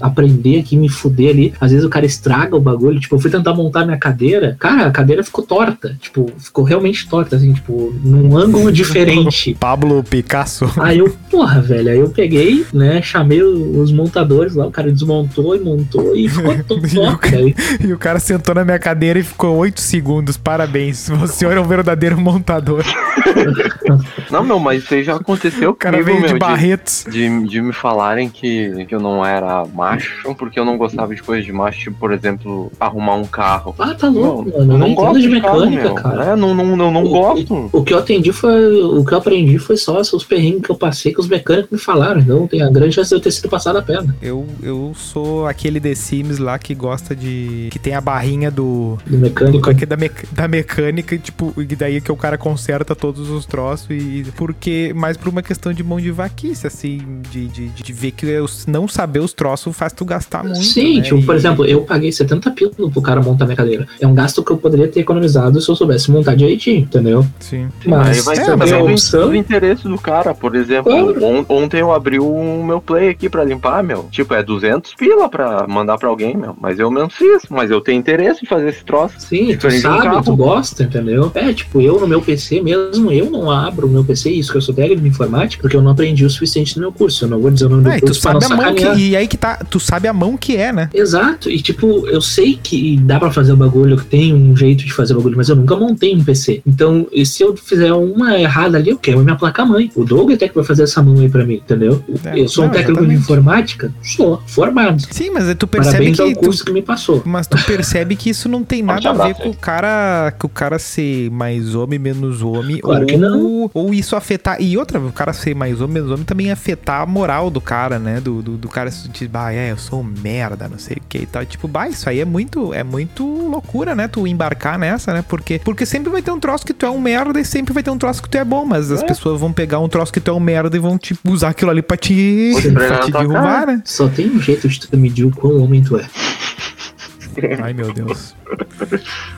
aprender aqui, me fuder ali. Às vezes o cara estraga o bagulho. Tipo, eu fui tentar montar minha cadeira, cara, a cadeira ficou torta. Tipo, ficou realmente torta, assim, tipo, num ângulo diferente. Pablo Picasso. Aí eu, porra, velho, aí eu peguei, né, chamei os montadores lá, o cara desmontou e montou e ficou todo E o cara- E o cara sentou na minha cadeira e ficou 8 segundos. Parabéns. O senhor é um verdadeiro montador. Não, meu, mas isso aí já aconteceu O cara comigo, veio de meu, Barretos. de, de me falarem que, que eu não era macho, porque eu não gostava de coisas de macho, tipo, por exemplo, arrumar um carro. ah, tá louco, Não, mano. Eu não entendo gosto de carro, mecânica, meu. cara. É, não, não, não, não O- gosto. O que eu atendi foi. O que eu aprendi foi só os perrengues que eu passei que os mecânicos me falaram. Então tem a grande chance de eu ter sido passado a perna. Eu, eu sou aquele The Sims lá que gosta de. que tem a barrinha do. Do mecânico. do- da, mec- da mecânica, e, tipo, e daí que o cara conserta todos os troços e. Porque, mais por uma questão de mão de vaquice, assim, de, de, de ver que eu não saber os troços faz tu gastar muito. Sim, né? tipo, por E- exemplo, eu paguei 70 pila pro cara montar minha cadeira. É um gasto que eu poderia ter economizado se eu soubesse montar direitinho, entendeu? Sim. Mas vai é, mas a é do, opção. interesse do cara. Por exemplo, Claro. on- ontem eu abri o meu play aqui pra limpar, meu. Tipo, é 200 pila pra mandar pra alguém, meu. Mas eu menos fiz. Mas eu tenho interesse em fazer esse troço. Sim, tu Diferente de um sabe, carro. tu gosta, entendeu? É, tipo, eu no meu PC mesmo, eu não abro o meu PC, isso que eu sou técnico de informática, porque eu não aprendi o suficiente no meu curso. Eu não vou dizer o nome do É, e tu curso pra não sabe a mão que. E aí que tá. Tu sabe a mão que é, né? Exato, e tipo, eu sei que dá pra fazer o bagulho, que tem um jeito de fazer o bagulho, mas eu nunca montei um PC. Então, e se eu fizer uma errada ali, eu quero minha placa-mãe. O Doug até que vai fazer essa mão aí pra mim, entendeu? É, eu sou um não, técnico de exatamente. informática? Sou, formado. Sim, mas aí tu percebe Parabéns ao que. Tu, curso que me passou. Mas tu percebe que isso não tem nada a ver com o cara, com o cara ser mais homem, menos homem, Claro ou, que não. ou isso afetar. E outra, o cara ser mais homem, menos homem também afetar a moral do cara, né? Do, do, do cara se sentir, bah, é, eu sou um merda, não sei o que e tal. Tipo, bah, isso aí é muito, é muito loucura, né? Tu embarcar nessa, né? Porque, porque sempre vai ter um troço que tu é um merda e sempre vai ter um troço que tu é bom, mas as É. pessoas vão pegar um troço que tu é um merda e vão, tipo, usar aquilo ali pra te, pra te derrubar, cara. né? Só tem um jeito de tu medir o quão homem tu é. Ai, meu Deus.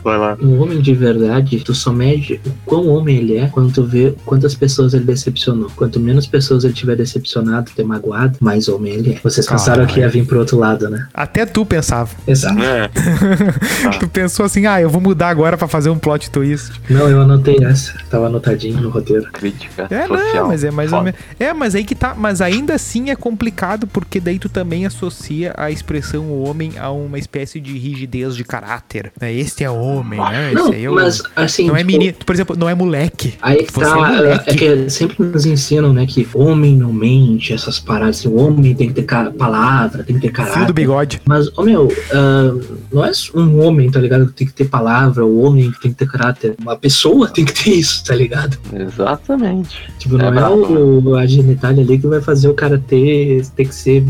Vai lá. Um homem de verdade, tu só mede o quão homem ele é quando tu vê quantas pessoas ele decepcionou. Quanto menos pessoas ele tiver decepcionado, ter magoado, mais homem ele é. Vocês pensaram que ia vir pro outro lado, né? Até tu pensava. Exato. É. Tu pensou assim, ah, eu vou mudar agora pra fazer um plot twist. Não, eu anotei essa. Tava anotadinho no roteiro. Crítica É, social. não, mas é mais ou menos. É, mas aí que tá. Mas ainda assim é complicado, porque daí tu também associa a expressão homem a uma espécie de rigidez de caráter. Né? Este é homem, né? Não, Esse aí é o. mas assim. Não é tipo, menino. Por exemplo, não é moleque. Aí que Você tá, é moleque. é que sempre nos ensinam, né, que homem não mente, essas paradas, assim, o homem tem que ter palavra, tem que ter Fio do caráter. bigode. Mas, ô meu, ah, não é um homem, tá ligado, que tem que ter palavra, o homem que tem que ter caráter. Uma pessoa tem que ter isso, tá ligado? Exatamente. Tipo, É não é, brabo, o, a genitália ali que vai fazer o cara ter, ter que ser,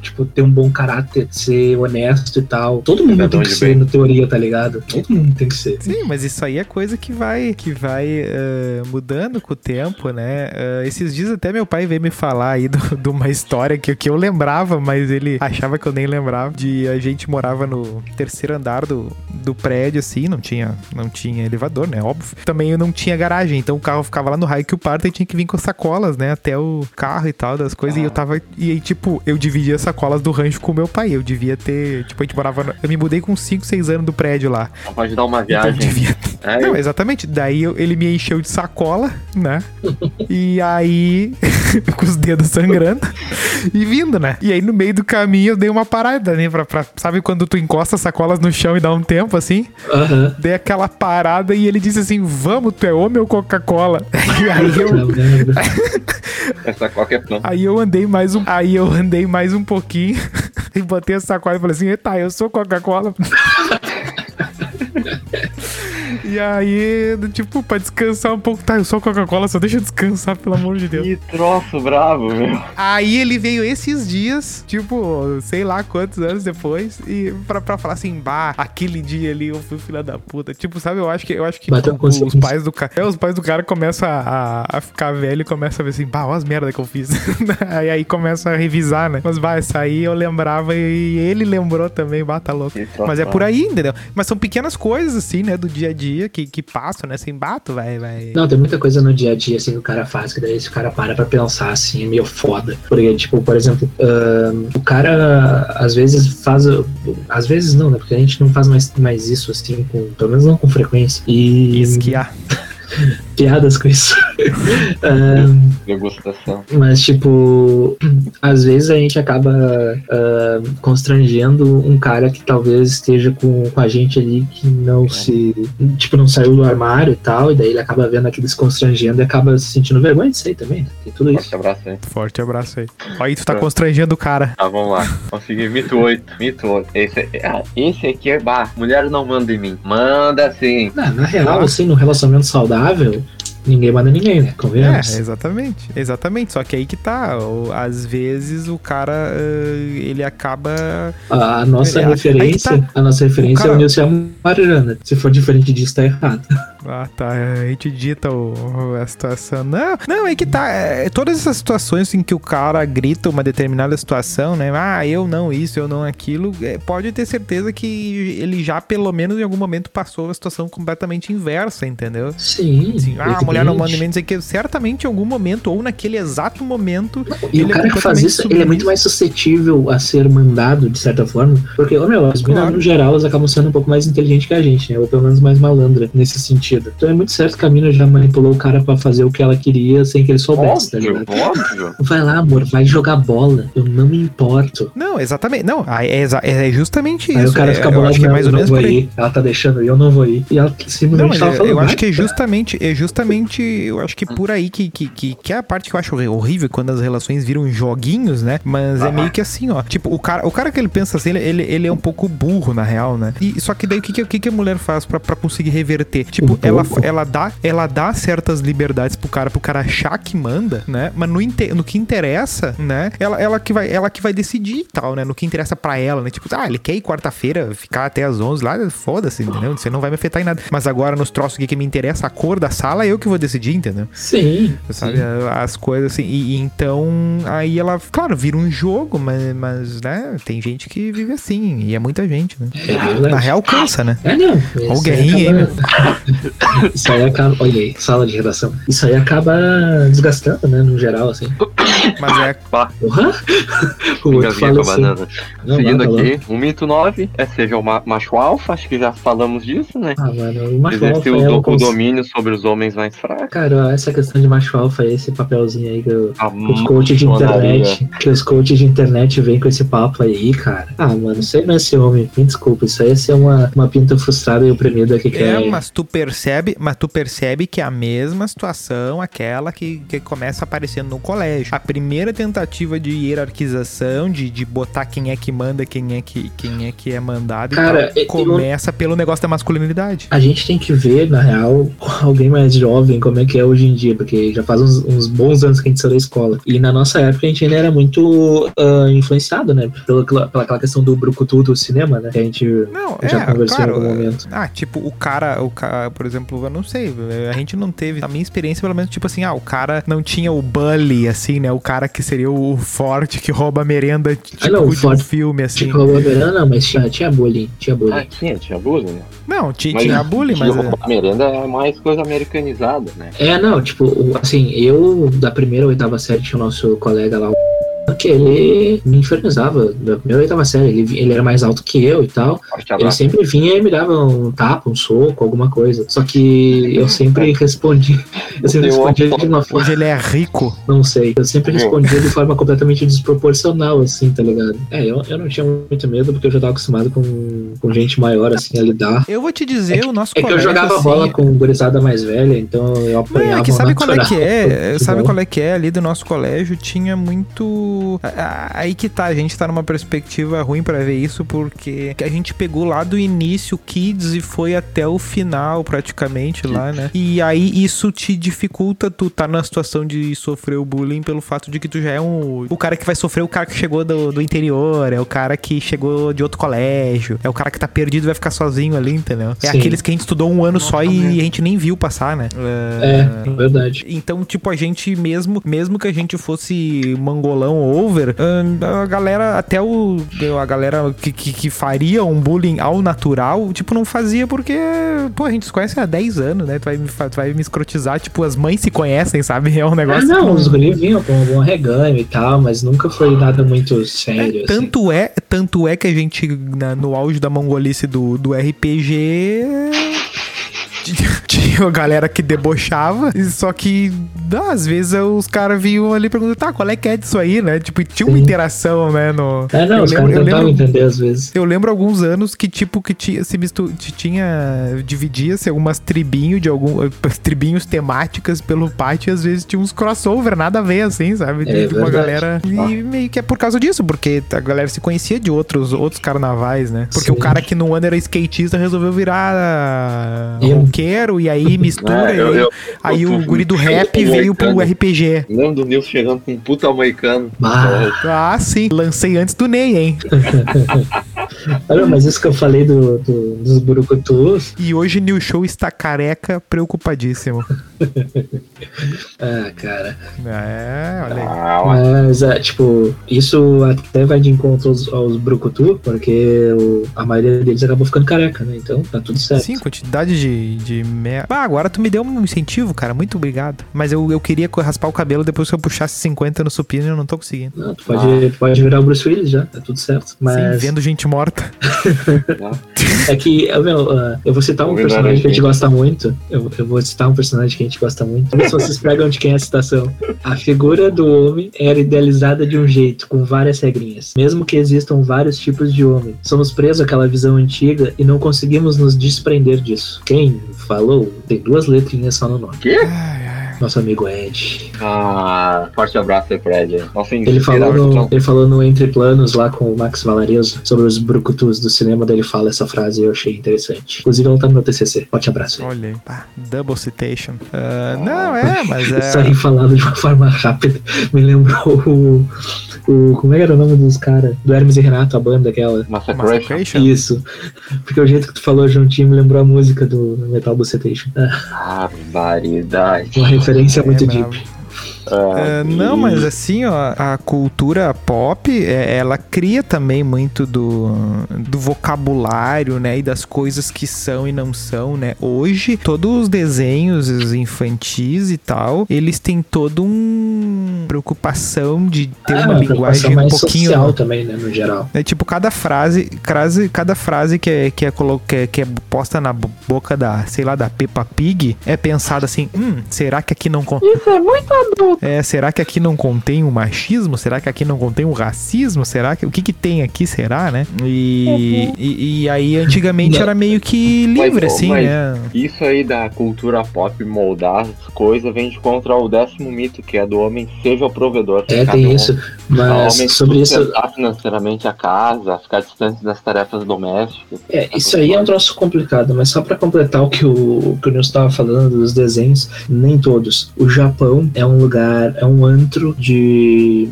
tipo, ter um bom caráter, ser honesto e tal. Todo mundo tem que ser, bem. na teoria, tá ligado? Todo mundo tem que ser. Sim, mas isso aí é coisa que vai que vai eh, mudando com o tempo, né? Eh, esses dias até meu pai veio me falar aí de uma história que, que eu lembrava, mas ele achava que eu nem lembrava. De a gente morava no terceiro andar do, do prédio, assim, não tinha, não tinha elevador, né? Óbvio. Também eu não tinha garagem, então o carro ficava lá no raio que o parto e tinha que vir com sacolas, né? Até o carro e tal, das coisas. E eu tava. E aí, tipo, eu dividia as sacolas do rancho com o meu pai. Eu devia ter. Tipo, a gente morava. eu me mudei com 5, 6 anos do prédio lá. Pode dar uma Então viagem. devia É, não, exatamente. Daí ele me encheu de sacola, né? E aí, com os dedos sangrando e vindo, né? E aí no meio do caminho eu dei uma parada, né? Pra, pra- sabe quando tu encosta as sacolas no chão e dá um tempo assim? Aham. Dei aquela parada e ele disse assim: Vamos, tu é homem ou Coca-Cola? E aí eu. Tá essa qualquer plano. Aí eu andei mais um. Aí eu andei mais um pouquinho e botei a sacola e falei assim: Eita, eu sou Coca-Cola. E aí, tipo, pra descansar um pouco, tá, eu sou Coca-Cola, só deixa eu descansar, pelo amor de Deus. Que troço bravo, meu. Aí ele veio esses dias, tipo, sei lá quantos anos depois, e pra, pra falar assim, bah, aquele dia ali eu fui filha da puta. Tipo, sabe, eu acho que eu acho que Bateu o- com os pais do cara. É, os pais do cara começam a, a, a ficar velho e começam a ver assim, bah, olha as merda que eu fiz. aí, aí começa a revisar, né? Mas bah, essa aí eu lembrava e ele lembrou também, bah, tá louco. Mas é por aí, entendeu? Mas são pequenas coisas, assim, né, do dia a dia dia que, que passam, né? Sem bato, vai, vai. Não, tem muita coisa no dia a dia, assim, que o cara faz, que daí se o cara para pra pensar, assim, é meio foda. Porque, tipo, por exemplo, ahn, o cara às vezes faz. Às vezes não, né? Porque a gente não faz mais, mais isso, assim, com, pelo menos não com frequência. E. Esquiar. Piadas com isso. Ahn, Degustação. Mas, tipo, às vezes a gente acaba ah, constrangendo um cara que talvez esteja com, com a gente ali que não se. Tipo, não saiu do armário e tal, e daí ele acaba vendo aquilo se constrangendo e acaba se sentindo vergonha disso aí também, né? Tem tudo isso. Forte abraço aí. Forte abraço aí. Aí tu tá É. constrangendo o cara. Tá, vamos lá. Consegui. Mito 8. Mito 8. Esse, é- ah, esse aqui é bar. Mulher não manda em mim. Manda sim. Na, na real, assim, no relacionamento saudável, ninguém manda ninguém, né? É, Convenhamos. exatamente. Exatamente. Só que aí que tá. Às vezes o cara, eh, ele acaba. A, nossa É, referência, tá. a nossa referência cara- é o Nilson Mariana. Se for diferente disso, tá errado. Ah, tá. A gente dita o, a situação. Não, não, é que tá. é, todas essas situações em que o cara grita uma determinada situação, né? Ah, eu não isso, eu não aquilo. é, pode ter certeza que ele já, pelo menos em algum momento, passou a situação completamente inversa, entendeu? Sim. Assim, ah, a mulher não manda dizer que certamente em algum momento, ou naquele exato momento, E Ele o é cara que faz isso, ele é muito mais suscetível a ser mandado, de certa forma. Porque, ô meu, as Claro. no geral, elas acabam sendo um pouco mais inteligentes que a gente, né? Ou pelo menos mais malandra nesse sentido. Então é muito certo que a mina já manipulou o cara pra fazer o que ela queria sem que ele soubesse, tá Óbvio, ligado? óbvio. Vai lá, amor, vai jogar bola. Eu não me importo. Não, exatamente. Não, aí é, é justamente Aí isso. o cara é, fica eu bolado, acho que é não, mais ou eu não menos vou aí. ir. Ela tá deixando, eu não vou ir. E ela Não, simplesmente mas tava eu, falando. eu acho "Vai, que é tá." justamente, é justamente, eu acho que por aí que, que, que, que é a parte que eu acho horrível quando as relações viram joguinhos, né? Mas é Ah. meio que assim, ó. Tipo, o cara, o cara que ele pensa assim, ele, ele, ele é um pouco burro, na real, né? E, só que daí o que, que, que a mulher faz pra, pra conseguir reverter? Tipo, ela, pouco. ela, dá, ela dá certas liberdades pro cara, pro cara achar que manda, né? Mas no, inte- no que interessa, né? Ela, ela, que vai, ela que vai decidir e tal, né? No que interessa pra ela, né? Tipo, ah, ele quer ir quarta-feira, ficar até as 11 lá, foda-se, entendeu? Você não vai me afetar em nada. Mas agora nos troços aqui que me interessa, a cor da sala, eu que vou decidir, entendeu? Sim. Sabe? sim. As coisas assim. E, e então, aí ela, claro, vira um jogo, mas, mas, né? Tem gente que vive assim. E é muita gente, né? É. Na real, cansa, né? É, não. Olha o Isso aí acaba- Isso aí acaba. Olha aí, sala de redação. Isso aí acaba desgastando, né? No geral, assim. Mas é. Pá, Porra! O outro fala assim. banana. Não, Seguindo lá. aqui, o mito 9 é seja o ma- macho alfa, acho que já falamos disso, né? Ah, mano, o macho alfa Exercer o, é do- o cons- domínio sobre os homens mais fracos. Cara, essa questão de macho alfa, esse papelzinho aí que, eu- A que os coaches de internet, que os coaches de internet vêm com esse papo aí, cara. Ah, mano, isso aí não é ser homem, me desculpa, isso aí é ser uma, uma pinta frustrada e oprimida que quer. É, mas tu percebe, mas tu percebe que é a mesma situação, aquela que, que começa aparecendo no colégio. A primeira tentativa de hierarquização, de, de botar quem é que manda, quem é que, quem é, que é mandado, e Cara, tal, eu- começa pelo negócio da masculinidade. A gente tem que ver, na real, alguém mais jovem, como é que é hoje em dia, porque já faz uns, uns bons anos que a gente saiu da escola. E na nossa época a gente ainda era muito ah, influenciado, né? Pela, pela aquela questão do brucutu do cinema, né? Que a gente Não, já é, conversou claro. em algum momento. Ah, tipo, o cara, o cara, por exemplo, eu não sei, a gente não teve, a minha experiência, pelo menos, tipo assim, ah, o cara não tinha o bully, assim, né? O cara que seria o forte que rouba a merenda, tipo, não, o de um forte- filme, assim. Tipo, roubou a verana, não, mas tinha, tinha bullying, tinha bullying. Ah, tinha, tinha bullying. né? Não, ti- Mas tinha bullying, mas... tinha roubar merenda é mais coisa americanizada, né? É, não, tipo, assim, eu da primeira ou oitava série tinha o nosso colega lá, o que ele me infernizava da primeira oitava série. Ele, ele era mais alto que eu e tal. Ele sempre vinha e me dava um tapa, um soco, alguma coisa. Só que eu sempre respondi. Eu sempre amo- de uma forma. Hoje ele é rico. Não sei. Eu sempre respondia de forma completamente desproporcional, assim, tá ligado? É, eu, eu não tinha muito medo porque eu já tava acostumado com, com gente maior, assim, a lidar. Eu vou te dizer, o nosso É que eu jogava assim, bola com gurizada mais velha, então eu Não, apanhava é que sabe qual é que é? Sabe qual é que é? Ali do nosso colégio tinha muito. Aí que tá, a gente tá numa perspectiva ruim pra ver isso, porque a gente pegou lá do início Kids e foi até o final, praticamente, lá, né? E aí isso te dificulta tu tá na situação de sofrer o bullying pelo fato de que tu já é um. O cara que vai sofrer, o cara que chegou do, do interior, é o cara que chegou de outro colégio, é o cara que tá perdido e vai ficar sozinho ali, entendeu? É Sim. aqueles que a gente estudou um ano só e a gente nem viu passar, né? É, verdade. Então, tipo, a gente mesmo, mesmo que a gente fosse mangolão over, ahn, a galera, até o. A galera que, que, que faria um bullying ao natural, tipo, não fazia porque, pô, a gente se conhece há 10 anos, né? Tu vai tu vai me escrotizar, tipo, as mães se conhecem, sabe? É um Ah, negócio. não, os guris vinham com algum reganho e tal, mas nunca foi nada muito sério. assim. Tanto é, tanto é que a gente, na- no auge da mongolice do, do RPG. Tinha galera que debochava, só que ah, às vezes os caras vinham ali perguntavam, tá, qual é que é disso aí, né? Tipo, tinha uma Sim. interação, né? No... É, não, eu os caras eu tentavam entender às vezes. Eu lembro alguns anos que, tipo, que tinha, se mistu tinha, dividia-se algumas tribinhos de algum, tribinhos temáticas pelo pátio e às vezes tinha uns crossover, nada a ver, assim, sabe? É uma galera. E meio que é por causa disso, porque a galera se conhecia de outros, outros carnavais, né? Porque Sim. o cara que no ano era skatista resolveu virar Emo. Roqueiro e aí mistura. É, eu- e aí eu- aí eu- o guri do rap eu- veio pro RPG. Lembro do Nilson chegando com um puta americano. Ah. Ah, sim. Lancei antes do Ney, hein? Olha, mas isso que eu falei do, do- dos burucutus, E hoje New Show está careca, preocupadíssimo. ah, cara. É, olha aí. Ah, mas é, tipo, isso até vai de encontro aos, aos brucutu, porque o- a maioria deles acabou ficando careca, né? Então tá tudo certo. Sim, quantidade de, de merda. Ah, agora tu me deu um incentivo, cara. Muito obrigado. Mas eu, eu queria raspar o cabelo depois que eu puxasse 50 no supino e eu não tô conseguindo. Não, tu pode, tu pode virar o Bruce Willis já, tá tudo certo. Sim, Mas vendo gente morta. é que, eu, meu, ah, eu vou citar um virar personagem que a gente gosta muito. Eu, eu vou citar um personagem que a gente gosta muito. Ver se vocês pegam de quem é a citação. A figura do homem era idealizada de um jeito, com várias regrinhas. Mesmo que existam vários tipos de homem, somos presos àquela visão antiga e não conseguimos nos desprender disso. Quem falou tem duas letrinhas só no nome. quê? Ai, ai. Nosso amigo Ed. Ah, forte abraço aí, Fred. Nossa, Ele falou, no, ele falou no Entre Planos lá com o Max Valarezo sobre os brucutus do cinema. Daí ele fala essa frase e eu achei interessante. Inclusive, ela tá no meu TCC. Forte abraço aí. Olha. Pá, double citation. Ah, não, é, mas Isso é. aí falado de uma forma rápida me lembrou o. o como é que era o nome dos caras? Do Hermes e Renato, a banda aquela. Massacration. Massacration? Isso. Porque o jeito que tu falou juntinho me lembrou a música do Metal Bucetation. Ah, Barbaridade. uma referência É, muito bravo. deep. É, não, mas assim, ó, a cultura pop, é, ela cria também muito do, do vocabulário, né, e das coisas que são e não são, né. Hoje, todos os desenhos infantis e tal, eles têm todo um preocupação de ter Ah, uma linguagem preocupação um mais pouquinho social também, né, no geral. é tipo, cada frase, frase cada frase que é, que, é que, é, que é posta na bo- boca da, sei lá, da Peppa Pig é pensada assim, hum, será que aqui não... Isso é muito adulto. É, será que aqui não contém um machismo? Será que aqui não contém um racismo? Será que... O que que tem aqui, será, né? E, e, e aí, antigamente Não. era meio que livre, Mas, assim, mas- né? Isso aí da cultura pop moldar as coisas vem de contra o décimo mito, que é do homem seja o provedor. É, tem um- isso. o Mas homem sobre isso. financeiramente a casa, ficar distante das tarefas domésticas. É, isso aí é um troço complicado, mas só pra completar o que o, o que o Nilson estava falando dos desenhos, nem todos. O Japão é um lugar, é um antro de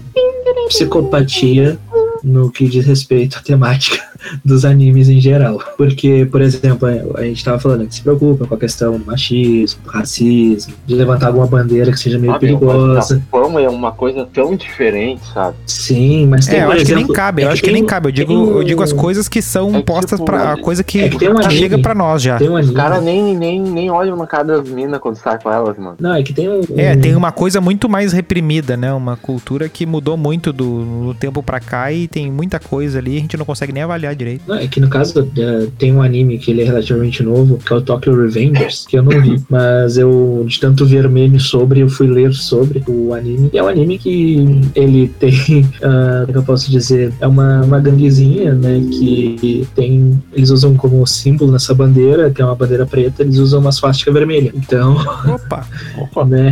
psicopatia no que diz respeito à temática dos animes em geral. Porque, por exemplo, a gente tava falando que se preocupa com a questão do machismo, do racismo, de levantar alguma bandeira que seja meio mas perigosa. o Japão é uma coisa tão diferente, sabe? Sim, mas tem, É, eu acho que nem exemplo, cabe, é eu acho que tem nem um- cabe. Eu digo, tem um- eu digo as coisas que são É postas tipo, pra. A coisa que, é que tem um que anime. chega pra nós já. Tem um Os caras nem, nem, nem olham na cara das minas quando sai com elas, mano. Não, é que tem um. É, tem uma coisa muito mais reprimida, né? Uma cultura que mudou muito do, do tempo pra cá e tem muita coisa ali, a gente não consegue nem avaliar direito. Não, é que no caso é, tem um anime que ele é relativamente novo, que é o Tokyo Revengers, que eu não vi, mas eu, de tanto ver meme sobre, eu fui ler sobre o anime. E é um anime que ele tem, é que eu posso dizer, é uma, uma ganguezinha, né, que tem, eles usam como símbolo nessa bandeira, que é uma bandeira preta, eles usam uma swastika vermelha. Então, Opa! Opa, né,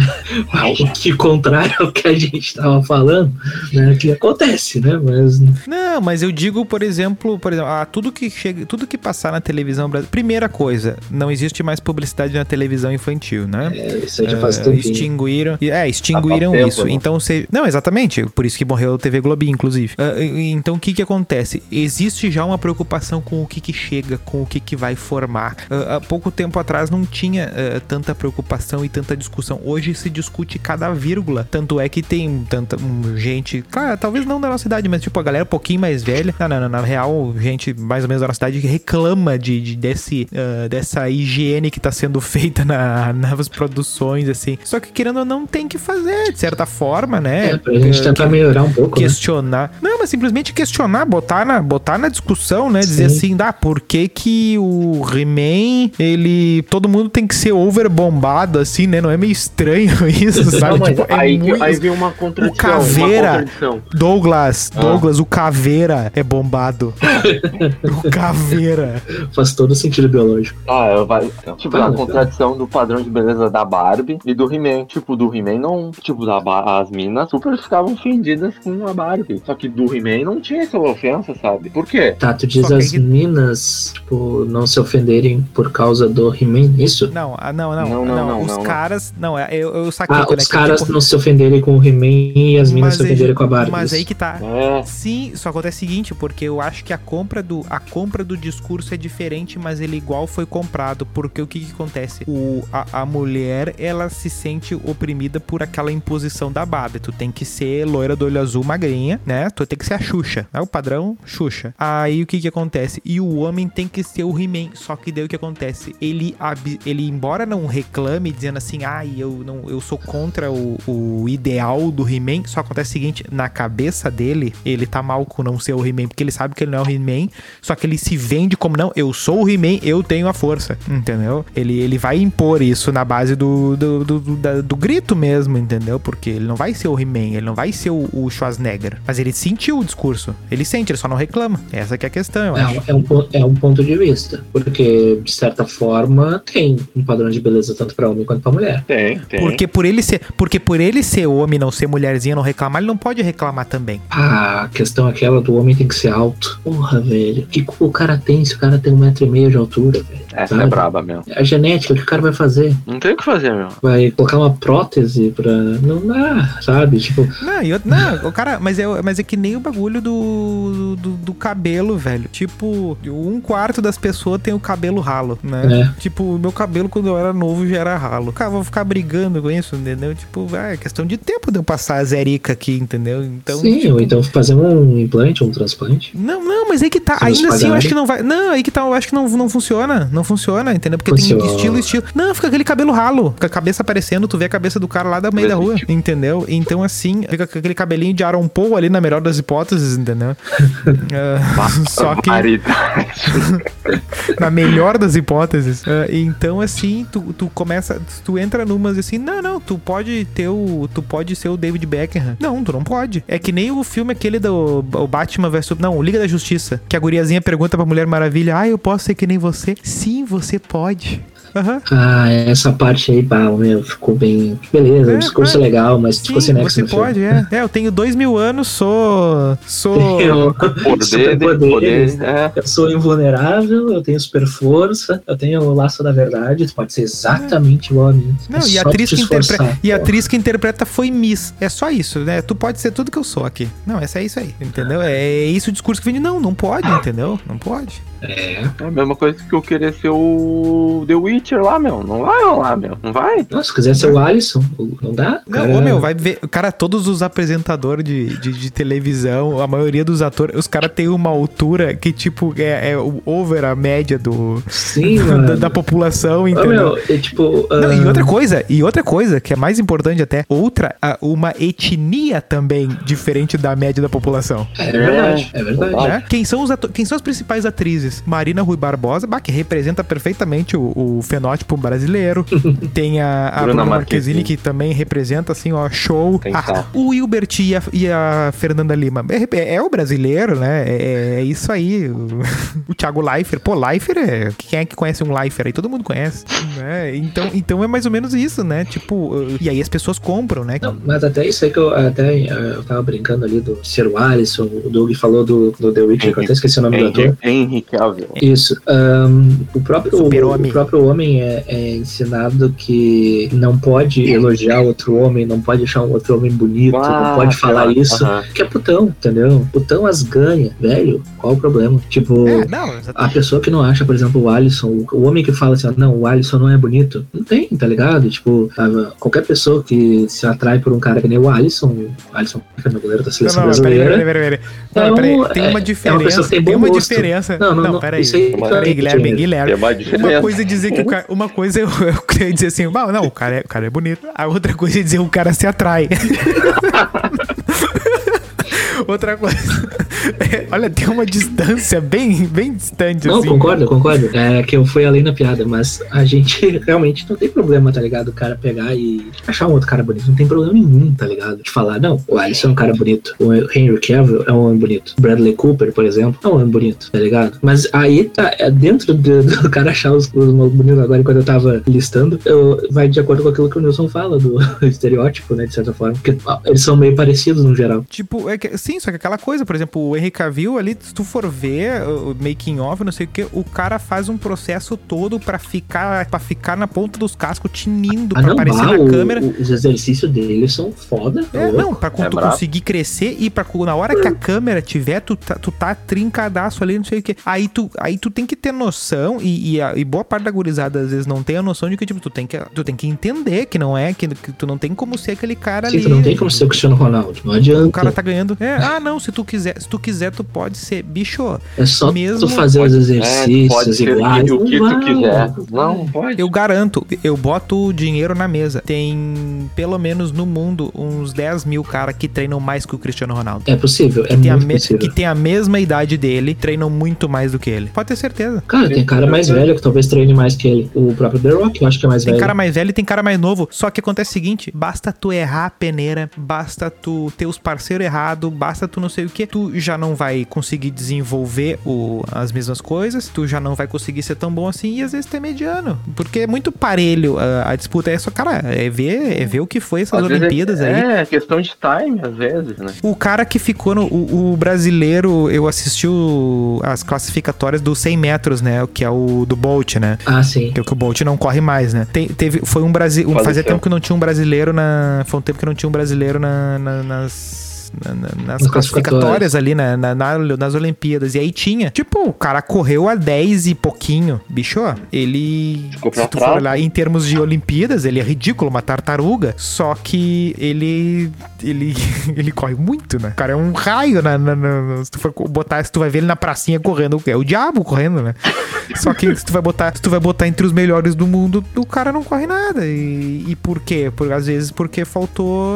o que contrário ao que a gente tava falando, né, que acontece, né, mas Não, mas eu digo, por exemplo, por exemplo, ah, tudo que chega, tudo que passar na televisão brasileira. Primeira coisa, não existe mais publicidade na televisão infantil, né? É, isso aí já É, faz tempo. extinguiram. É, extinguiram Há tempo, isso. né? Então você. Não, exatamente. Por isso que morreu a TV Globinho, inclusive. Ah, e- então o que que acontece? Existe já uma preocupação com o que que chega, com o que que vai formar. Ah, há pouco tempo atrás não tinha ah, tanta preocupação e tanta discussão. Hoje se discute cada vírgula. Tanto é que tem tanta hum, gente. Claro, talvez não da nossa idade, mas tipo a galera um pouquinho mais velha. Não, não, não, na real, gente mais ou menos da nossa idade que reclama de, de- desse, ah, dessa higiene que tá sendo feita na, nas produções, assim. Só que querendo ou não, tem que fazer, de certa forma, né? É, pra gente Eh, tentar melhorar um pouco, né? questionar. Não, mas simplesmente questionar, botar na, botar na discussão, né? Dizer Sim. assim, dá, por que que o He-Man, ele... Todo mundo tem que ser over bombado, assim, né? Não é meio estranho isso, sabe? mas Tipo, é aí, muito- aí vem uma contradição. Caveira. Uma contradição. Douglas, Ah. Douglas, o Caveira é bombado. o Caveira. Faz todo sentido biológico. Ah, eu vai. Tipo, Fala, a contradição do padrão de beleza da Barbie e do He-Man. Tipo, do He-Man não. Tipo, da as minas super ficavam ofendidas com a Barbie. Só que do He-Man não tinha essa ofensa, sabe? Por quê? Tá, tu diz Só que as que- minas, tipo, não se ofenderem por causa do He-Man, isso? Não, ah, não, não, Não, não, não, não, os não, caras... Não, é, eu, eu saquei Ah, quando é os que, caras tipo, não se ofenderem com o He-Man e as minas se aí- ofenderem com a Barbie. Mas aí que tá. É. Sim, só acontece o seguinte, porque eu acho que a compra do a compra do discurso é diferente, mas ele igual foi comprado, porque o que, que acontece? O, a, a mulher, ela se sente oprimida por aquela imposição da Barbie. Tu tem que ser loira do olho azul, magrinha, né? Tu tem que ser a Xuxa, é o padrão Xuxa. Aí o que que acontece? E o homem tem que ser o He-Man, só que daí o que acontece? Ele, ele embora não reclame dizendo assim, ai, eu não eu sou contra o, o ideal do He-Man, só acontece o seguinte, na cabeça dele, ele tá mal com não ser o He-Man, porque ele sabe que ele não é o He-Man, só que ele se vende como não, eu sou o He-Man, eu tenho a força, entendeu? Ele, ele vai impor isso na base do, do, do, do- do grito mesmo, entendeu? Porque ele não vai ser o He-Man, ele não vai ser o, o Schwarzenegger, mas ele sentiu o discurso, ele sente, ele só não reclama, essa que é a questão, eu É, acho. um- é um, é um ponto de vista. Porque, de certa forma, tem um padrão de beleza tanto pra homem quanto pra mulher. Tem, tem. Porque por ele ser, porque por ele ser homem, não ser mulherzinha, não reclamar, ele não pode reclamar também. Ah, a questão é aquela do homem tem que ser alto. Porra, velho. O que o cara tem se o cara tem um metro e meio de altura, velho? Essa sabe? é braba mesmo. A genética, o que o cara vai fazer? Não tem o que fazer, meu. Vai colocar uma prótese pra. Não dá, sabe? Tipo, Não, e outro, não, o cara, mas é, mas é que nem o bagulho do, do, do cabelo, velho. Tipo, um quarto das pessoas tem o cabelo ralo, né? Tipo, o meu cabelo quando eu era novo já era ralo. Cara, vou ficar brigando com isso, entendeu? Tipo, é questão de tempo de eu passar a zerica aqui, entendeu? Então, sim, tipo, ou então fazer um implante, um transplante. Não, não, mas aí que tá. Ainda assim, eu acho que não vai. Não, aí que tá. Eu acho que não, não funciona. Não funciona, entendeu? Porque tem Funciona. estilo, estilo. Não, fica aquele cabelo ralo. Com a cabeça aparecendo, tu vê a cabeça do cara lá da meio da rua. Entendeu? Então, assim, fica com aquele cabelinho de Aaron Paul ali na melhor das hipóteses, entendeu? Ah, só que na melhor das hipóteses. Ah, então, assim, tu, tu começa, tu entra numas assim, não, não, tu pode ter o, tu pode ser o David Beckham. Não, tu não pode. É que nem o filme aquele do o Batman vs, não, Liga da Justiça, que a guriazinha pergunta pra Mulher Maravilha, ah, eu posso ser que nem você? Sim, você pode. Aham. Ah, essa parte aí, pá, meu, ficou bem. Beleza, É, o discurso é. é legal, mas ficou sem nexo você pode, é. É, eu tenho dois mil anos, sou. Sou. Eu, Poder, poder, né? é. Eu sou invulnerável, eu tenho super força, eu tenho o laço da verdade, tu pode ser exatamente igual a mim. Não, É e a atriz que esforçar, interpreta. E a atriz que interpreta foi Miss. É só isso, né? Tu pode ser tudo que eu sou aqui. Não, essa é isso aí, entendeu? É isso o discurso que vem de não, não pode, entendeu? Não pode. É. É a mesma coisa que eu querer ser o The Witcher lá, meu. Não vai rolar, meu. Não vai. Nossa, se quiser ser o Alisson, não dá? Não, Cara, ô meu, vai ver. Cara, todos os apresentadores de, de, de televisão, a maioria dos atores, os caras têm uma altura que, tipo, é, é o over a média do, Sim, da, mano. da população, Ô, entendeu? meu, é tipo. Não, e ah, outra coisa, e outra coisa, que é mais importante até, outra, uma etnia também diferente da média da população. É verdade, é verdade. né? Quem, são os ato- quem são as principais atrizes? Marina Rui Barbosa, bah, que representa perfeitamente o, o fenótipo brasileiro. tem a, a Bruna Bruna Marquezine, Marquezine. que também representa, assim, ó, show. Ah, o Hilbert e a, e a Fernanda Lima. É, é o brasileiro, né? É, é isso aí. O, o Thiago Leifert. Pô, Leifert é... Quem é que conhece um Leifert aí? Todo mundo conhece. Né? Então, então é mais ou menos isso, né? Tipo, e aí as pessoas compram, né? Não, mas até isso aí que eu até eh, eu tava brincando ali do ser o Alisson, o Doug falou do, do The Witcher, que eu até esqueci o nome do ator. Henry, Isso. ahn, o, próprio, o, Super-homem. próprio homem é, é ensinado que não pode elogiar outro homem, não pode achar um outro homem bonito, não pode falar cara, isso. Que é putão, entendeu? Putão as ganha, velho. Qual o problema? Tipo. É, não. A pessoa que não acha, por exemplo, o Alisson, o- o homem que fala assim, não, o Alisson não é bonito, não tem, tá ligado? Tipo, qualquer pessoa que se atrai por um cara que nem o Alisson, o Alisson, é meu goleiro da Não, seleção não, peraí, brasileira. peraí, peraí, peraí. Não, Então, peraí, tem é- uma é uma diferença. pessoa que tem tem uma gosto. diferença. Não, não, não, peraí. isso aí- Peraí, Guilherme, Guilherme. Tem uma Uma coisa é dizer que o cara. Uma coisa eu, eu queria dizer assim, não, não, o cara, é, o cara é bonito. A outra coisa é dizer o cara se atrai. outra coisa. é, olha, tem uma distância bem, bem distante, Não, assim. concordo, concordo. É que eu fui além da piada, mas a gente realmente não tem problema, tá ligado? O cara pegar e achar um outro cara bonito. Não tem problema nenhum, tá ligado? De falar, não, o Alisson é um cara bonito. O Henry Cavill é um homem bonito. Bradley Cooper, por exemplo, é um homem bonito, tá ligado? Mas aí tá, é dentro do, do cara achar os, os bonitos agora, enquanto eu tava listando, eu, vai de acordo com aquilo que o Nilson fala, do estereótipo, né, de certa forma. Porque eles são meio parecidos no geral. Tipo, é que, sim, só que aquela coisa, por exemplo, o Henry Cavill ali, se tu for ver o making of, não sei o que, o cara faz um processo todo pra ficar para ficar na ponta dos cascos, tinindo, Ah, pra não, aparecer bah, na o- câmera. os exercícios deles são foda. tá É, louco. não, pra quando É tu brabo. conseguir crescer e pra na hora que a câmera tiver, tu tá, tu tá trincadaço ali, não sei o que. Aí tu, aí tu tem que ter noção, e, e, a- e boa parte da gurizada às vezes não tem a noção de que, tipo, tu tem que, tu tem que entender que não é, que, que tu não tem como ser aquele cara Sim, ali. tu não tem como ser o Cristiano Ronaldo. Não adianta. O cara tá ganhando. É, ah, não, se tu quiser, se tu quiser, tu pode ser. Bicho, É só mesmo- tu fazer os É, exercícios pode ser iguais. o que não tu vai, quiser. não Não, pode. eu garanto, eu boto dinheiro na mesa. Tem, pelo menos no mundo, uns 10 mil caras que treinam mais que o Cristiano Ronaldo. É possível, é que tem, a muito me- possível. que tem a mesma idade dele, treinam muito mais do que ele. Pode ter certeza. Cara, tem cara mais velho que talvez treine mais que ele. O próprio The Rock, eu acho que é mais Tem velho. cara mais velho e tem cara mais novo. Só que acontece o seguinte: basta tu errar a peneira, basta tu ter os parceiros errados, basta tu não sei o que, tu já não vai conseguir desenvolver o, as mesmas coisas, tu já não vai conseguir ser tão bom assim e às vezes tu é mediano. Porque é muito parelho a, a disputa. É só, cara, é ver, é ver o que foi essas Às vezes Olimpíadas é, aí. É, questão de time, às vezes, né? O cara que ficou no. O, o brasileiro, eu assisti o- as classificatórias dos 100 metros, né? Que é o do Bolt, né? Ah, sim. Que é o que o Bolt não corre mais, né? Tem- teve, foi um Brasil. Um, fazia tempo que não tinha um brasileiro na. Foi um tempo que não tinha um brasileiro na- na- nas. Na- na- nas Nas classificatórias ali, né? Na, na- nas Olimpíadas. E aí tinha. Tipo, o cara correu a 10 e pouquinho. Bicho, ele. Ficou pra se tu for olhar em termos de Olimpíadas, ele é ridículo, uma tartaruga. Só que ele. Ele, ele corre muito, né? O cara é um raio na, na- na- se tu for botar, se tu vai ver ele na pracinha correndo, é o diabo correndo, né? Só que se tu vai botar, se tu vai botar entre os melhores do mundo, o cara não corre nada. E, e por quê? Por, às vezes porque faltou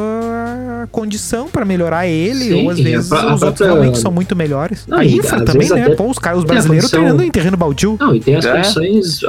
a condição pra melhorar ele, Sim, ou às e a vezes pró- a os outros própria- realmente são muito melhores. Não, a e infra às também, né? Pô, os caras, os brasileiros condição- treinando em terreno baldio. Não, e tem as É. condições,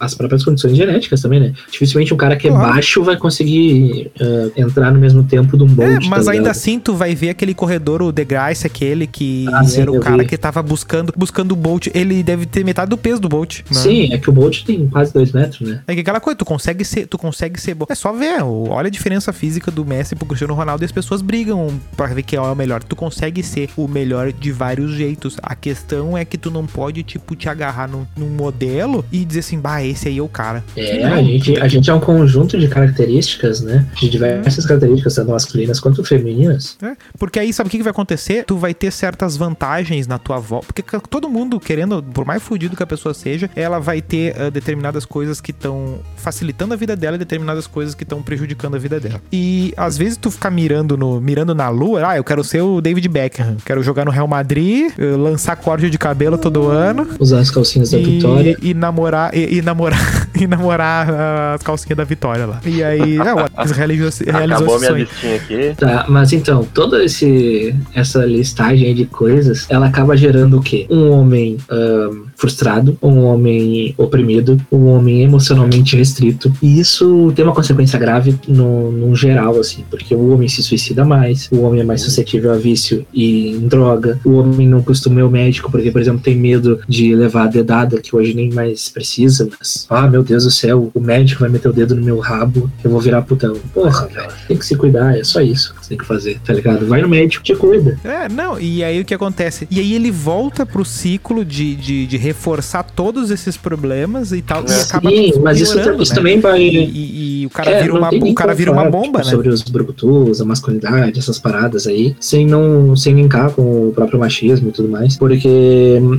as próprias condições genéticas também, né? Dificilmente um cara que é Claro. baixo vai conseguir ah, entrar no mesmo tempo de um Bolt. É, mas tá ainda assim tu vai ver aquele corredor, o DeGrasse, aquele que Ah, sim, era o eu cara vi. que tava buscando, buscando o Bolt. Ele deve ter metade do peso do Bolt. né? Sim, é que o Bolt tem quase dois metros, né? É que aquela coisa, tu consegue ser, tu consegue ser bom. É só ver, olha a diferença física do Messi pro Cristiano Ronaldo e as pessoas brigam pra ver quem é o melhor. Tu consegue ser o melhor de vários jeitos. A questão é que tu não pode, tipo, te agarrar num, num modelo e dizer assim, bah, esse aí é o cara. É, a gente, a gente é um conjunto de características, né? De diversas características, tanto masculinas quanto femininas. É, porque aí sabe o que, que vai acontecer? Tu vai ter certas vantagens na tua volta. Porque todo mundo, querendo, por mais fudido que a pessoa seja, ela vai ter ah, determinadas coisas que estão facilitando a vida dela e determinadas coisas que estão prejudicando a vida dela. E às vezes tu ficar mirando, no, mirando na lua, ah, eu quero ser o David Beckham, quero jogar no Real Madrid, eh, lançar corte de cabelo todo ano. Usar as calcinhas da E, Vitória. e namorar e, e namorar e namorar ah, as calcinhas da Vitória lá. E aí, é, o Alex realizou, realizou Acabou esse minha listinha aqui. Tá, mas então, toda esse, essa listagem de coisas, ela acaba gerando o quê? Um homem ahn, frustrado, um homem oprimido, um homem emocionalmente restrito. E isso tem uma consequência grave no, no geral, assim, porque o homem se suicida mais, o homem é mais suscetível a vício e em droga, o homem não costuma ir ao médico porque, por exemplo, tem medo de levar a dedada, que hoje nem mais precisa, mas, ah, meu Deus do céu, o médico vai meter o dedo no meu rabo, eu vou virar putão. Porra, velho, tem que se cuidar, é só isso que você tem que fazer, tá ligado? Vai no médico, te cuida. É, não, e aí o que acontece? E aí ele volta pro ciclo de, de, de reforçar todos esses problemas e tal, e acaba Sim, mas isso, isso né? também vai. E, e- e o cara É, vira uma, o cara vira uma bomba, tipo, né? Sobre os brucutus, a masculinidade, essas paradas aí, sem não sem linkar com o próprio machismo e tudo mais. Porque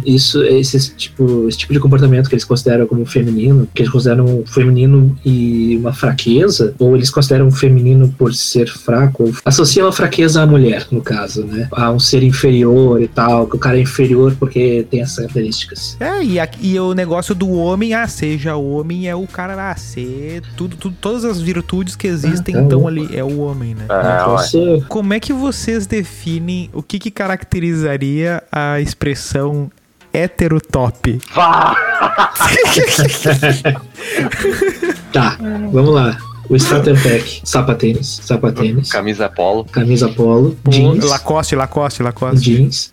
isso, esse tipo, esse tipo de comportamento que eles consideram como feminino, que eles consideram feminino e uma fraqueza, ou eles consideram feminino por ser fraco, associam a fraqueza à mulher, no caso, né? A um ser inferior e tal, que o cara é inferior porque tem essas características. É, e, aqui- e o negócio do homem, ah, seja homem, é o cara lá, ser tudo, tudo, todas as virtudes que existem Ah, estão ali, é o homem, né? Não ué. posso- Como é que vocês definem o que, que caracterizaria a expressão heterotop? Vá! Tá, vamos lá. O starter pack, sapatênis, sapatênis, Camisa polo. camisa polo, jeans, Lacoste, Lacoste, Lacoste. jeans,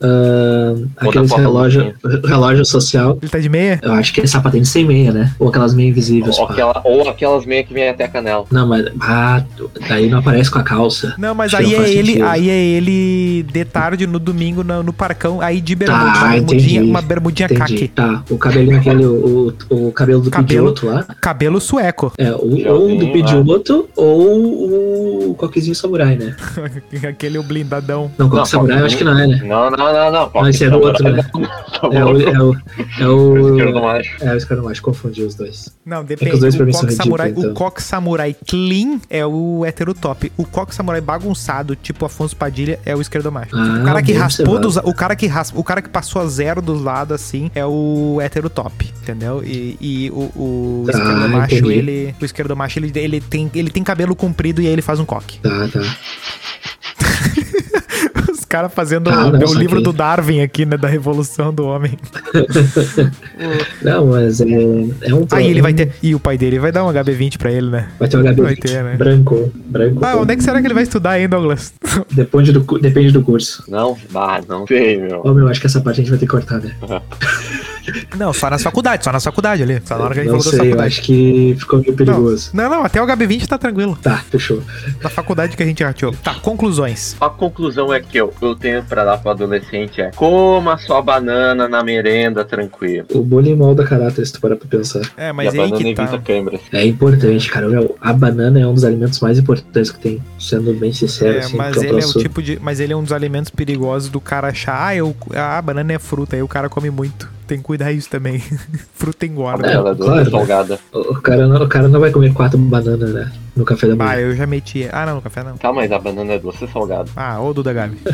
Ou aqueles relógio, relógio social. Ele tá de meia? Eu acho que é sapatênis sem meia, né? Ou aquelas meias invisíveis. Ou, aquela, ou aquelas meias que vem até a canela. Não, mas ah, daí não aparece com a calça. Não, mas aí não é ele, sentido. aí é ele de tarde no domingo no, no parcão, aí de bermuda, Tá, uma bermudinha, entendi. uma bermudinha caque. Tá, o cabelinho aquele, o, o, o cabelo do Cabelo. Pidioto lá. Cabelo sueco. É, o, ou do Gelzinho, Pidioto ou o coquezinho samurai, né? Aquele blindadão. Não, coque samurai eu acho que não é, né? Não, não, não, não. Não, esse era o outro, né? É o, é o, é O esquerdo o, macho. é o esquerdo macho, confundi os dois. Não, É depende. os dois pra o coque samurai, o então. coque samurai clean é o heterotop. O coque samurai bagunçado, tipo Afonso Padilha, é o esquerdo macho. Ah, o cara que raspou dos, o cara que raspa, o cara que passou a zero dos lados assim é o heterotop, entendeu? E, e o, o Tá, esquerdo macho, ele, o esquerdo macho, ele, ele tem ele tem cabelo comprido e aí ele faz um coque. Tá, tá. Os caras fazendo Ah, o, não, o livro saquei. do Darwin aqui, né, da revolução do homem. Não, mas é, é um Aí ele vai ter e o pai dele vai dar um HB20 pra ele, né? Vai ter um HB Vai ter, né? branco, branco. Ah, onde é que será que ele vai estudar, hein, Douglas? Depende do, depende do curso. Não, bah, não sei, meu. Ô, meu, acho que essa parte a gente vai ter que cortar, né? Não, só nas faculdades, só nas faculdades ali. Só na hora que a gente Não falou das sei, eu acho que ficou meio perigoso. Não, não, até o HB20 tá tranquilo. Tá, fechou. Na faculdade que a gente rateou. Tá, conclusões. A conclusão é que eu, eu tenho pra dar pro adolescente é coma sua banana na merenda tranquilo. O bullying molda caráter, se tu parar pra pensar. É, e a mas aí banana que evita tá. É importante, cara. Meu, a banana é um dos alimentos mais importantes que tem, sendo bem sincero, É, assim, mas eu ele é o tipo de. Mas ele é um dos alimentos perigosos do cara achar, ah, eu, ah, banana é fruta, aí o cara come muito. Tem que cuidar isso também. fruta engorda. É, Ela é salgada. O o cara, não, o cara não vai comer quatro bananas, né? No café da Ah, manhã. eu já meti. Ah, não, no café não. Tá, mas a banana é doce salgada. Ah, ô Duda Gabi.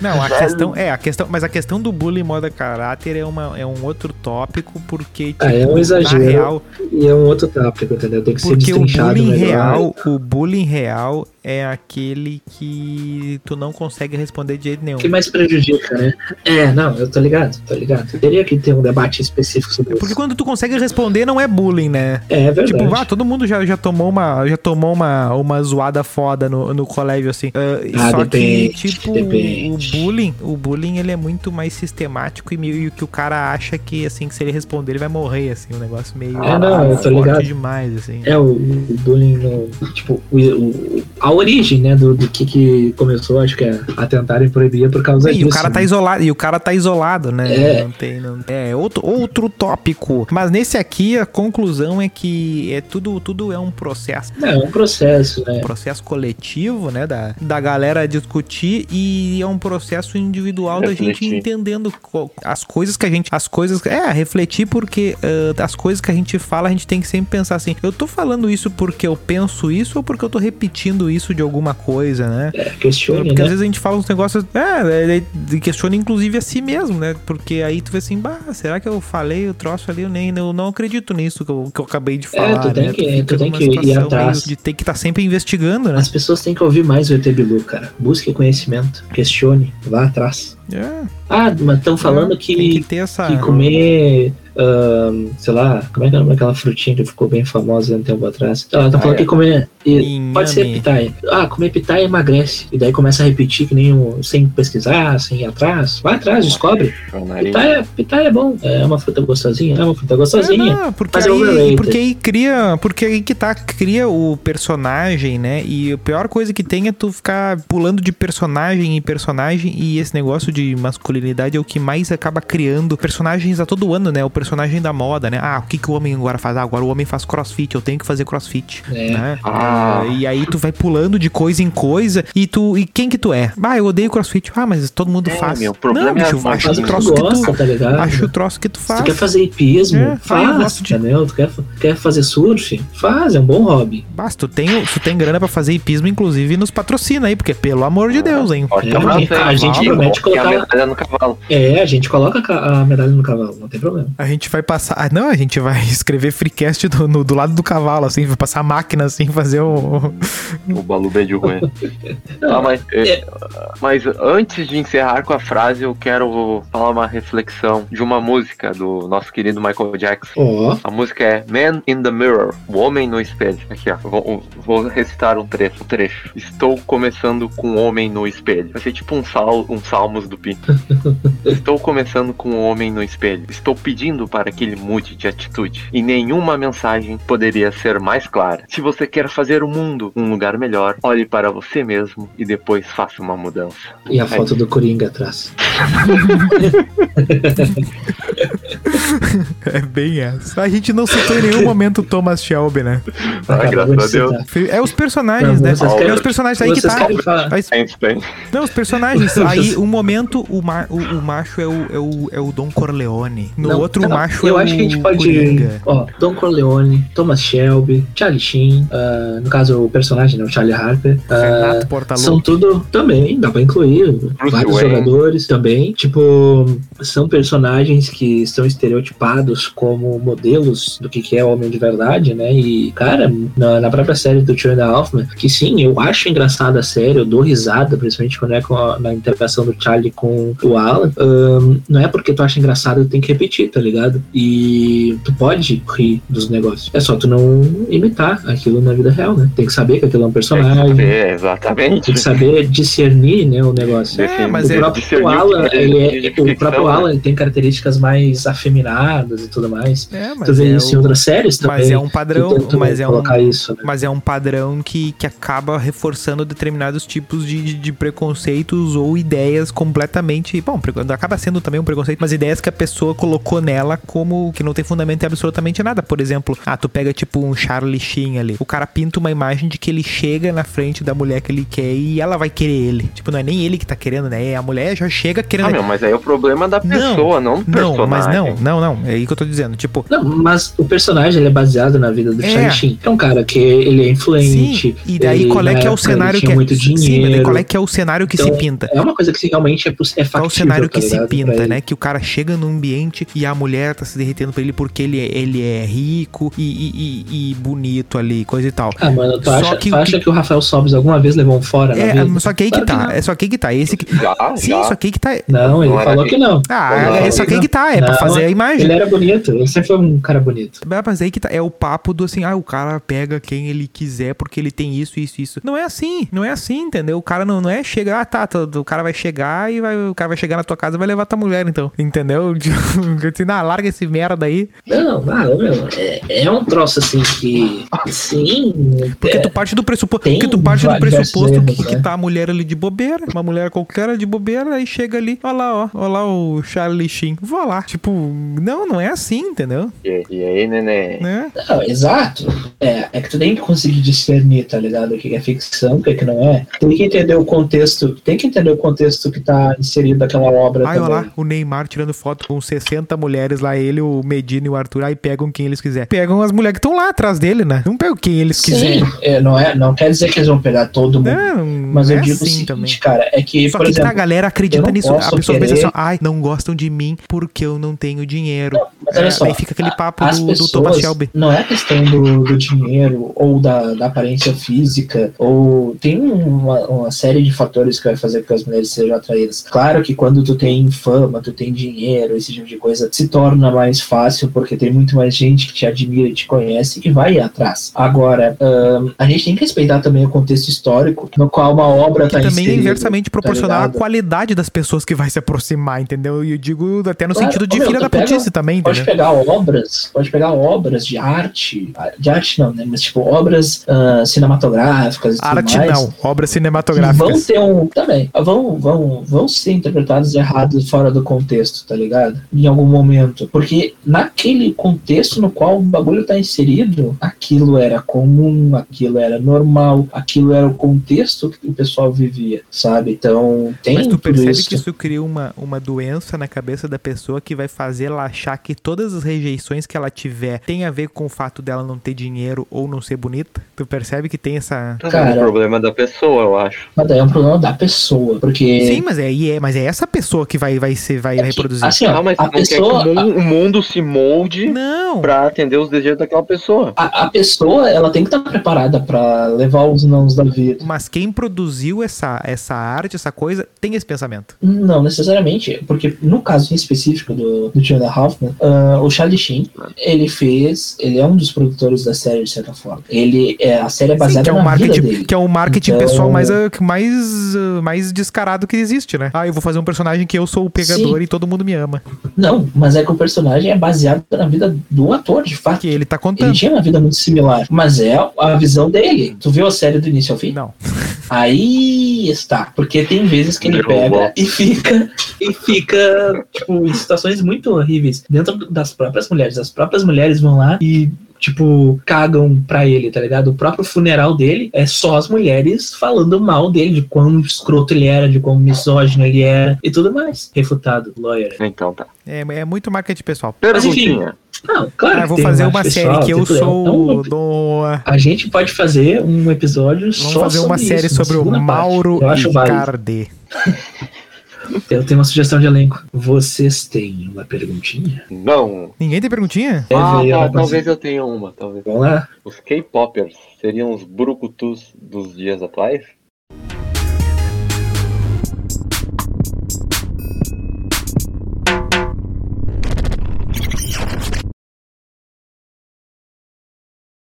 Não, a questão. É, a questão. Mas a questão do bullying moda caráter é, uma, é um outro tópico, porque, tipo, Ah, é um exagero. na real. E é um outro tópico, entendeu? Tem que ser Porque o destrinchado bullying melhor. real, o bullying real é aquele que tu não consegue responder de jeito nenhum. O que mais prejudica, né? É, não, eu tô ligado, tô ligado. Teria que ter um debate específico sobre Porque isso. quando tu consegue responder, não é bullying, né? É, é verdade. Tipo, ah, todo mundo já, já tomou uma já tomou uma, uma zoada foda no, no colégio, assim. Ah, Ah, só depende, que, tipo, depende. o bullying, o bullying, ele é muito mais sistemático e meio que o cara acha que, assim, que se ele responder, ele vai morrer, assim. Um negócio meio É, não, eu tô forte ligado. demais, assim. É, o, o bullying, no, tipo, o, o- a origem, né, do, do que que começou, acho que é a tentarem proibir é por causa E disso. o cara tá né? isolado, e o cara tá isolado, né? É. Não tem, não, é outro, outro tópico. Mas nesse aqui a conclusão é que é tudo, tudo é um processo, É, é um processo, né? um processo coletivo, né, da, da galera discutir e é um processo individual da gente Refletir. entendendo co- as coisas que a gente, as coisas, é, refletir porque ah, as coisas que a gente fala, a gente tem que sempre pensar assim, eu tô falando isso porque eu penso isso ou porque eu tô repetindo isso de alguma coisa, né? É, questione, Porque às né? vezes a gente fala uns negócios. É, é, é, questiona inclusive a si mesmo, né? Porque aí tu vê assim, bah, será que eu falei o troço ali? Eu nem eu não acredito nisso que eu, que eu acabei de falar. É, tu tem né? que- fica tu tem que ir atrás. Meio De ter que estar sempre investigando, né? As pessoas têm que ouvir mais o ET Bilu, cara. Busque conhecimento, questione, vá atrás. É, Ah, mas estão falando tem que que, essa. que comer, sei lá, como é que é daquela frutinha que ficou bem famosa um tempo atrás? Ela tá Ah, falando é. que comer. Inhame. pode ser pitaia. Ah, comer pitaia emagrece. E daí começa a repetir que nem um, sem pesquisar, sem ir atrás. Vai atrás, descobre. Meu nariz. Pitaia, pitaia é bom. É uma fruta gostosinha. É uma fruta É, gostosinha. não, porque, mas é aí, overrated. porque aí cria. Porque aí que tá, cria o personagem, né? E a pior coisa que tem é tu ficar pulando de personagem em personagem. E esse negócio de masculinidade é o que mais acaba criando personagens a todo ano, né? O personagem da moda, né? Ah, o que, que o homem agora faz? Ah, agora o homem faz crossfit, eu tenho que fazer crossfit. É. Né? Ah. E aí tu vai pulando de coisa em coisa. E tu. E quem que tu é? Ah, eu odeio crossfit. Ah, mas todo mundo É, faz. meu, o problema Não, é bicho, as acho o o que tu troço que gosta, tu. tá ligado? Acho o troço que tu Se faz. tu quer fazer hipismo, É, faz, gosto de- entendeu? Tu quer, quer fazer surf? Faz, é um bom hobby. Basta, tu tem, tu tem grana pra fazer hipismo, inclusive nos patrocina aí, porque pelo amor de Deus, hein? É, aí, a gente promete Coloque a colocar- medalha no cavalo. É, a gente coloca a ca- a medalha no cavalo, não tem problema. A gente vai passar. Ah, não, a gente vai escrever freecast do, no- do lado do cavalo, assim, vai passar a máquina, assim, fazer o. O Balu bem de ruim. Ah, mas, é, mas antes de encerrar com a frase, eu quero falar uma reflexão de uma música do nosso querido Michael Jackson. A música é Man in the Mirror, o homem no espelho. Aqui, ó. Vou, vou recitar um trecho, um trecho. Estou começando com o homem no espelho. Vai ser tipo um, sal, um salmos do Pinto. Estou começando com o homem no espelho. Estou pedindo para que ele mude de atitude. E nenhuma mensagem poderia ser mais clara. Se você quer fazer o mundo um lugar melhor, olhe para você mesmo e depois faça uma mudança. e a foto do Coringa atrás. É bem essa. A gente não citou em nenhum momento o Thomas Shelby, né? Ah, graças de a Deus. citar. É os personagens, Não, né? vocês É querem- os personagens aí que Vocês tá. querem Einstein. Não, os personagens. Aí, um momento, o, ma- o, o macho é o, é, o, é o Don Corleone. No Não, outro, não, o macho eu é acho o que a gente pode. Coringa. Ó, Don Corleone, Thomas Shelby, Charlie Sheen, ah, no caso o personagem, né, o Charlie Harper. ah, Renato Portaluppi. são tudo também, dá pra incluir vários Wayne. jogadores também. Tipo, são personagens que estão estereotipados como modelos do que que é homem de verdade, né? E, cara, na, na própria série do Tio da Hoffman, que sim, eu acho engraçada a série, eu dou risada, principalmente quando é a- na interação do Charlie com o Alan. Ahn, não é porque tu acha engraçado, tu tem que repetir, tá ligado? E tu pode rir dos negócios. É só tu não imitar aquilo na vida real, né? Tem que saber que aquilo é um personagem. É, exatamente. Tem que saber discernir, né, o negócio. É, mas o é- próprio o Alan, que é ele é, o próprio né? Alan ele tem características mais afeminadas e tudo mais. É, mas Tu vê é isso o- em outras séries também. Mas é um padrão, mas é um, colocar isso, né? mas é um padrão que, que acaba reforçando determinados tipos de, de- de preconceitos ou ideias completamente. Bom, acaba sendo também um preconceito, mas ideias que a pessoa colocou nela como que não tem fundamento em absolutamente nada. Por exemplo, ah, tu pega tipo um Charlie Sheen ali. O cara pinta uma imagem de que ele chega na frente da mulher que ele quer e ela vai querer ele. Tipo, não é nem ele que tá querendo, né? A mulher já chega querendo. Ah, meu, mas aí é o problema da Não, pessoa, não, do não, mas personagem. Não, não, não. É aí que eu tô dizendo. Tipo, Não, mas o personagem ele é baseado na vida do É. Charlie Sheen. É um cara que ele é influente. Sim, e daí ele, qual é que é o cenário que é. muito Sim, dinheiro. mas daí qual é que é o cenário que se Então, pinta? É uma coisa que sim, realmente é, é factível. Qual o cenário que tá se pinta, né? Que o cara chega no ambiente e a mulher tá se derretendo pra ele porque ele é, ele é rico e, e- e- e bonito ali, coisa e tal. Ah, mano, tu Só acha, que tu o acha que- o Rafael Sobes alguma vez levou um fora na É, vida? só que aí que Claro que tá. não. É só que aí que tá. Esse que... Já, Sim, já. só que aí que tá. Não, ele Não falou que não. Ah, Não, é só que aí que tá. É pra Não, fazer a imagem. Ele era bonito, ele sempre foi um cara bonito. Mas aí que tá, é o papo do assim, ah, o cara pega quem ele quiser porque ele tem isso, isso, isso. Não é assim, não é assim, entendeu? O cara não, não é chegar, ah, tá, tá, o cara vai chegar e vai, o cara vai chegar na tua casa e vai levar tua mulher, então, entendeu? assim, ah, larga esse merda aí. Não, não, meu, é, é um troço assim que. Sim. Porque é, tu parte do pressuposto, porque tu parte do pressuposto erros, que, que né? tá a mulher ali de bobeira, uma mulher qualquer de bobeira, aí chega ali, ó lá, ó, ó lá o Charlie Sheen. Vou lá, tipo, Não, não é assim, entendeu? E, e aí, neném? Né? Não, exato. É, é que tu tem que conseguir discernir, tá ligado? O que é ficção, o que, é que não é. Tem que entender o contexto, tem que entender o contexto que tá inserido naquela obra Ai, olha lá, o Neymar tirando foto com 60 mulheres lá, ele, o Medina e o Arthur, aí pegam quem eles quiserem. Pegam as mulheres que estão lá atrás dele, né? Não pegam quem eles Sim, quiserem. é, não, é, não quer dizer que eles vão pegar todo mundo. Não, mas eu é digo assim o seguinte, também. cara, é que, Só por que exemplo, a galera acredita nisso. A pessoa pensa querer- assim, ó, ai, não gostam de mim porque eu não tenho dinheiro. Mas olha É, só, aí fica aquele a- papo as do, do pessoas, Thomas Shelby. Não é questão do, do dinheiro ou da, da aparência física, ou tem uma, uma série de fatores que vai fazer com que as mulheres sejam atraídas. Claro que quando tu tem fama, tu tem dinheiro, esse tipo de coisa, se torna mais fácil porque tem muito mais gente que te admira e te conhece e vai atrás. Agora, a gente tem que respeitar também o contexto histórico no qual uma obra Que tá também é inserida, inversamente proporcional à ligado? qualidade das pessoas que vai se aproximar, entendeu? E eu digo até no Claro, sentido de filha tu pega- também, Pode entendeu? pegar obras, pode pegar obras de arte, de arte não, né? Mas tipo, obras ah, cinematográficas e tudo Arte mais. não, obras que Vão cinematográficas. ter um. Também. Vão, vão, vão ser interpretados errados fora do contexto, tá ligado? Em algum momento. Porque naquele contexto no qual o bagulho tá inserido, aquilo era comum, aquilo era normal, aquilo era o contexto que o pessoal vivia, sabe? Então, tem Mas tu percebe isso. que isso cria uma, uma doença na cabeça da pessoa que vai fazer ela achar que todas as rejeições que ela tiver tem a ver com o fato dela não ter dinheiro ou não ser bonita? Tu percebe que tem essa. Cara- é um problema da pessoa, eu acho. Mas daí é um problema da pessoa, porque. Sim, mas é, e é, mas é essa pessoa que vai, vai, ser, vai é que, reproduzir. assim, ó, Ah, mas a não pessoa. quer que o mu- o mundo se molde Não! pra atender os desejos daquela pessoa. A, a pessoa, ela tem que estar preparada pra levar os nãos da vida. Mas quem produziu essa, essa arte, essa coisa, tem esse pensamento. Não necessariamente, porque no caso em específico do, do Jonah Hoffman, ah, o Charlie Sheen, ele fez, ele é um dos produtores da série de certa forma. Ele é a série é Sim, baseada que é um na vida dele. que é um marketing Então- pessoal mais, ah, mais, ah, mais descarado que existe, né? Ah, eu vou fazer um personagem que eu sou o pegador Sim. e todo mundo me ama. Não, mas é que o personagem é baseado na vida do ator, de fato. Que ele tá Ele contando. tinha uma vida muito similar, mas é a visão dele. Tu viu a série do início ao fim? Não. Aí está, porque tem vezes que ele pega e fica e fica tipo em situações muito horríveis dentro das próprias mulheres. As próprias mulheres vão lá e tipo cagam pra ele, tá ligado? O próprio funeral dele é só as mulheres falando mal dele, de quão escroto ele era, de quão misógino ele era e tudo mais. Refutado, lawyer. Então tá. É, é muito marketing pessoal. Mas, enfim, Perguntinha. Não, claro. Ah, vou fazer um uma lado série pessoal, que eu sou Então, do. a gente pode fazer um episódio Vamos só fazer uma sobre série isso, sobre o. Mauro Eu acho válido. Icardi. Eu tenho uma sugestão de elenco. Vocês têm uma perguntinha? Não. Ninguém tem perguntinha? Ah, tá, talvez eu tenha uma. Talvez. Vamos lá. Os K-popers seriam os brucutus dos dias atuais?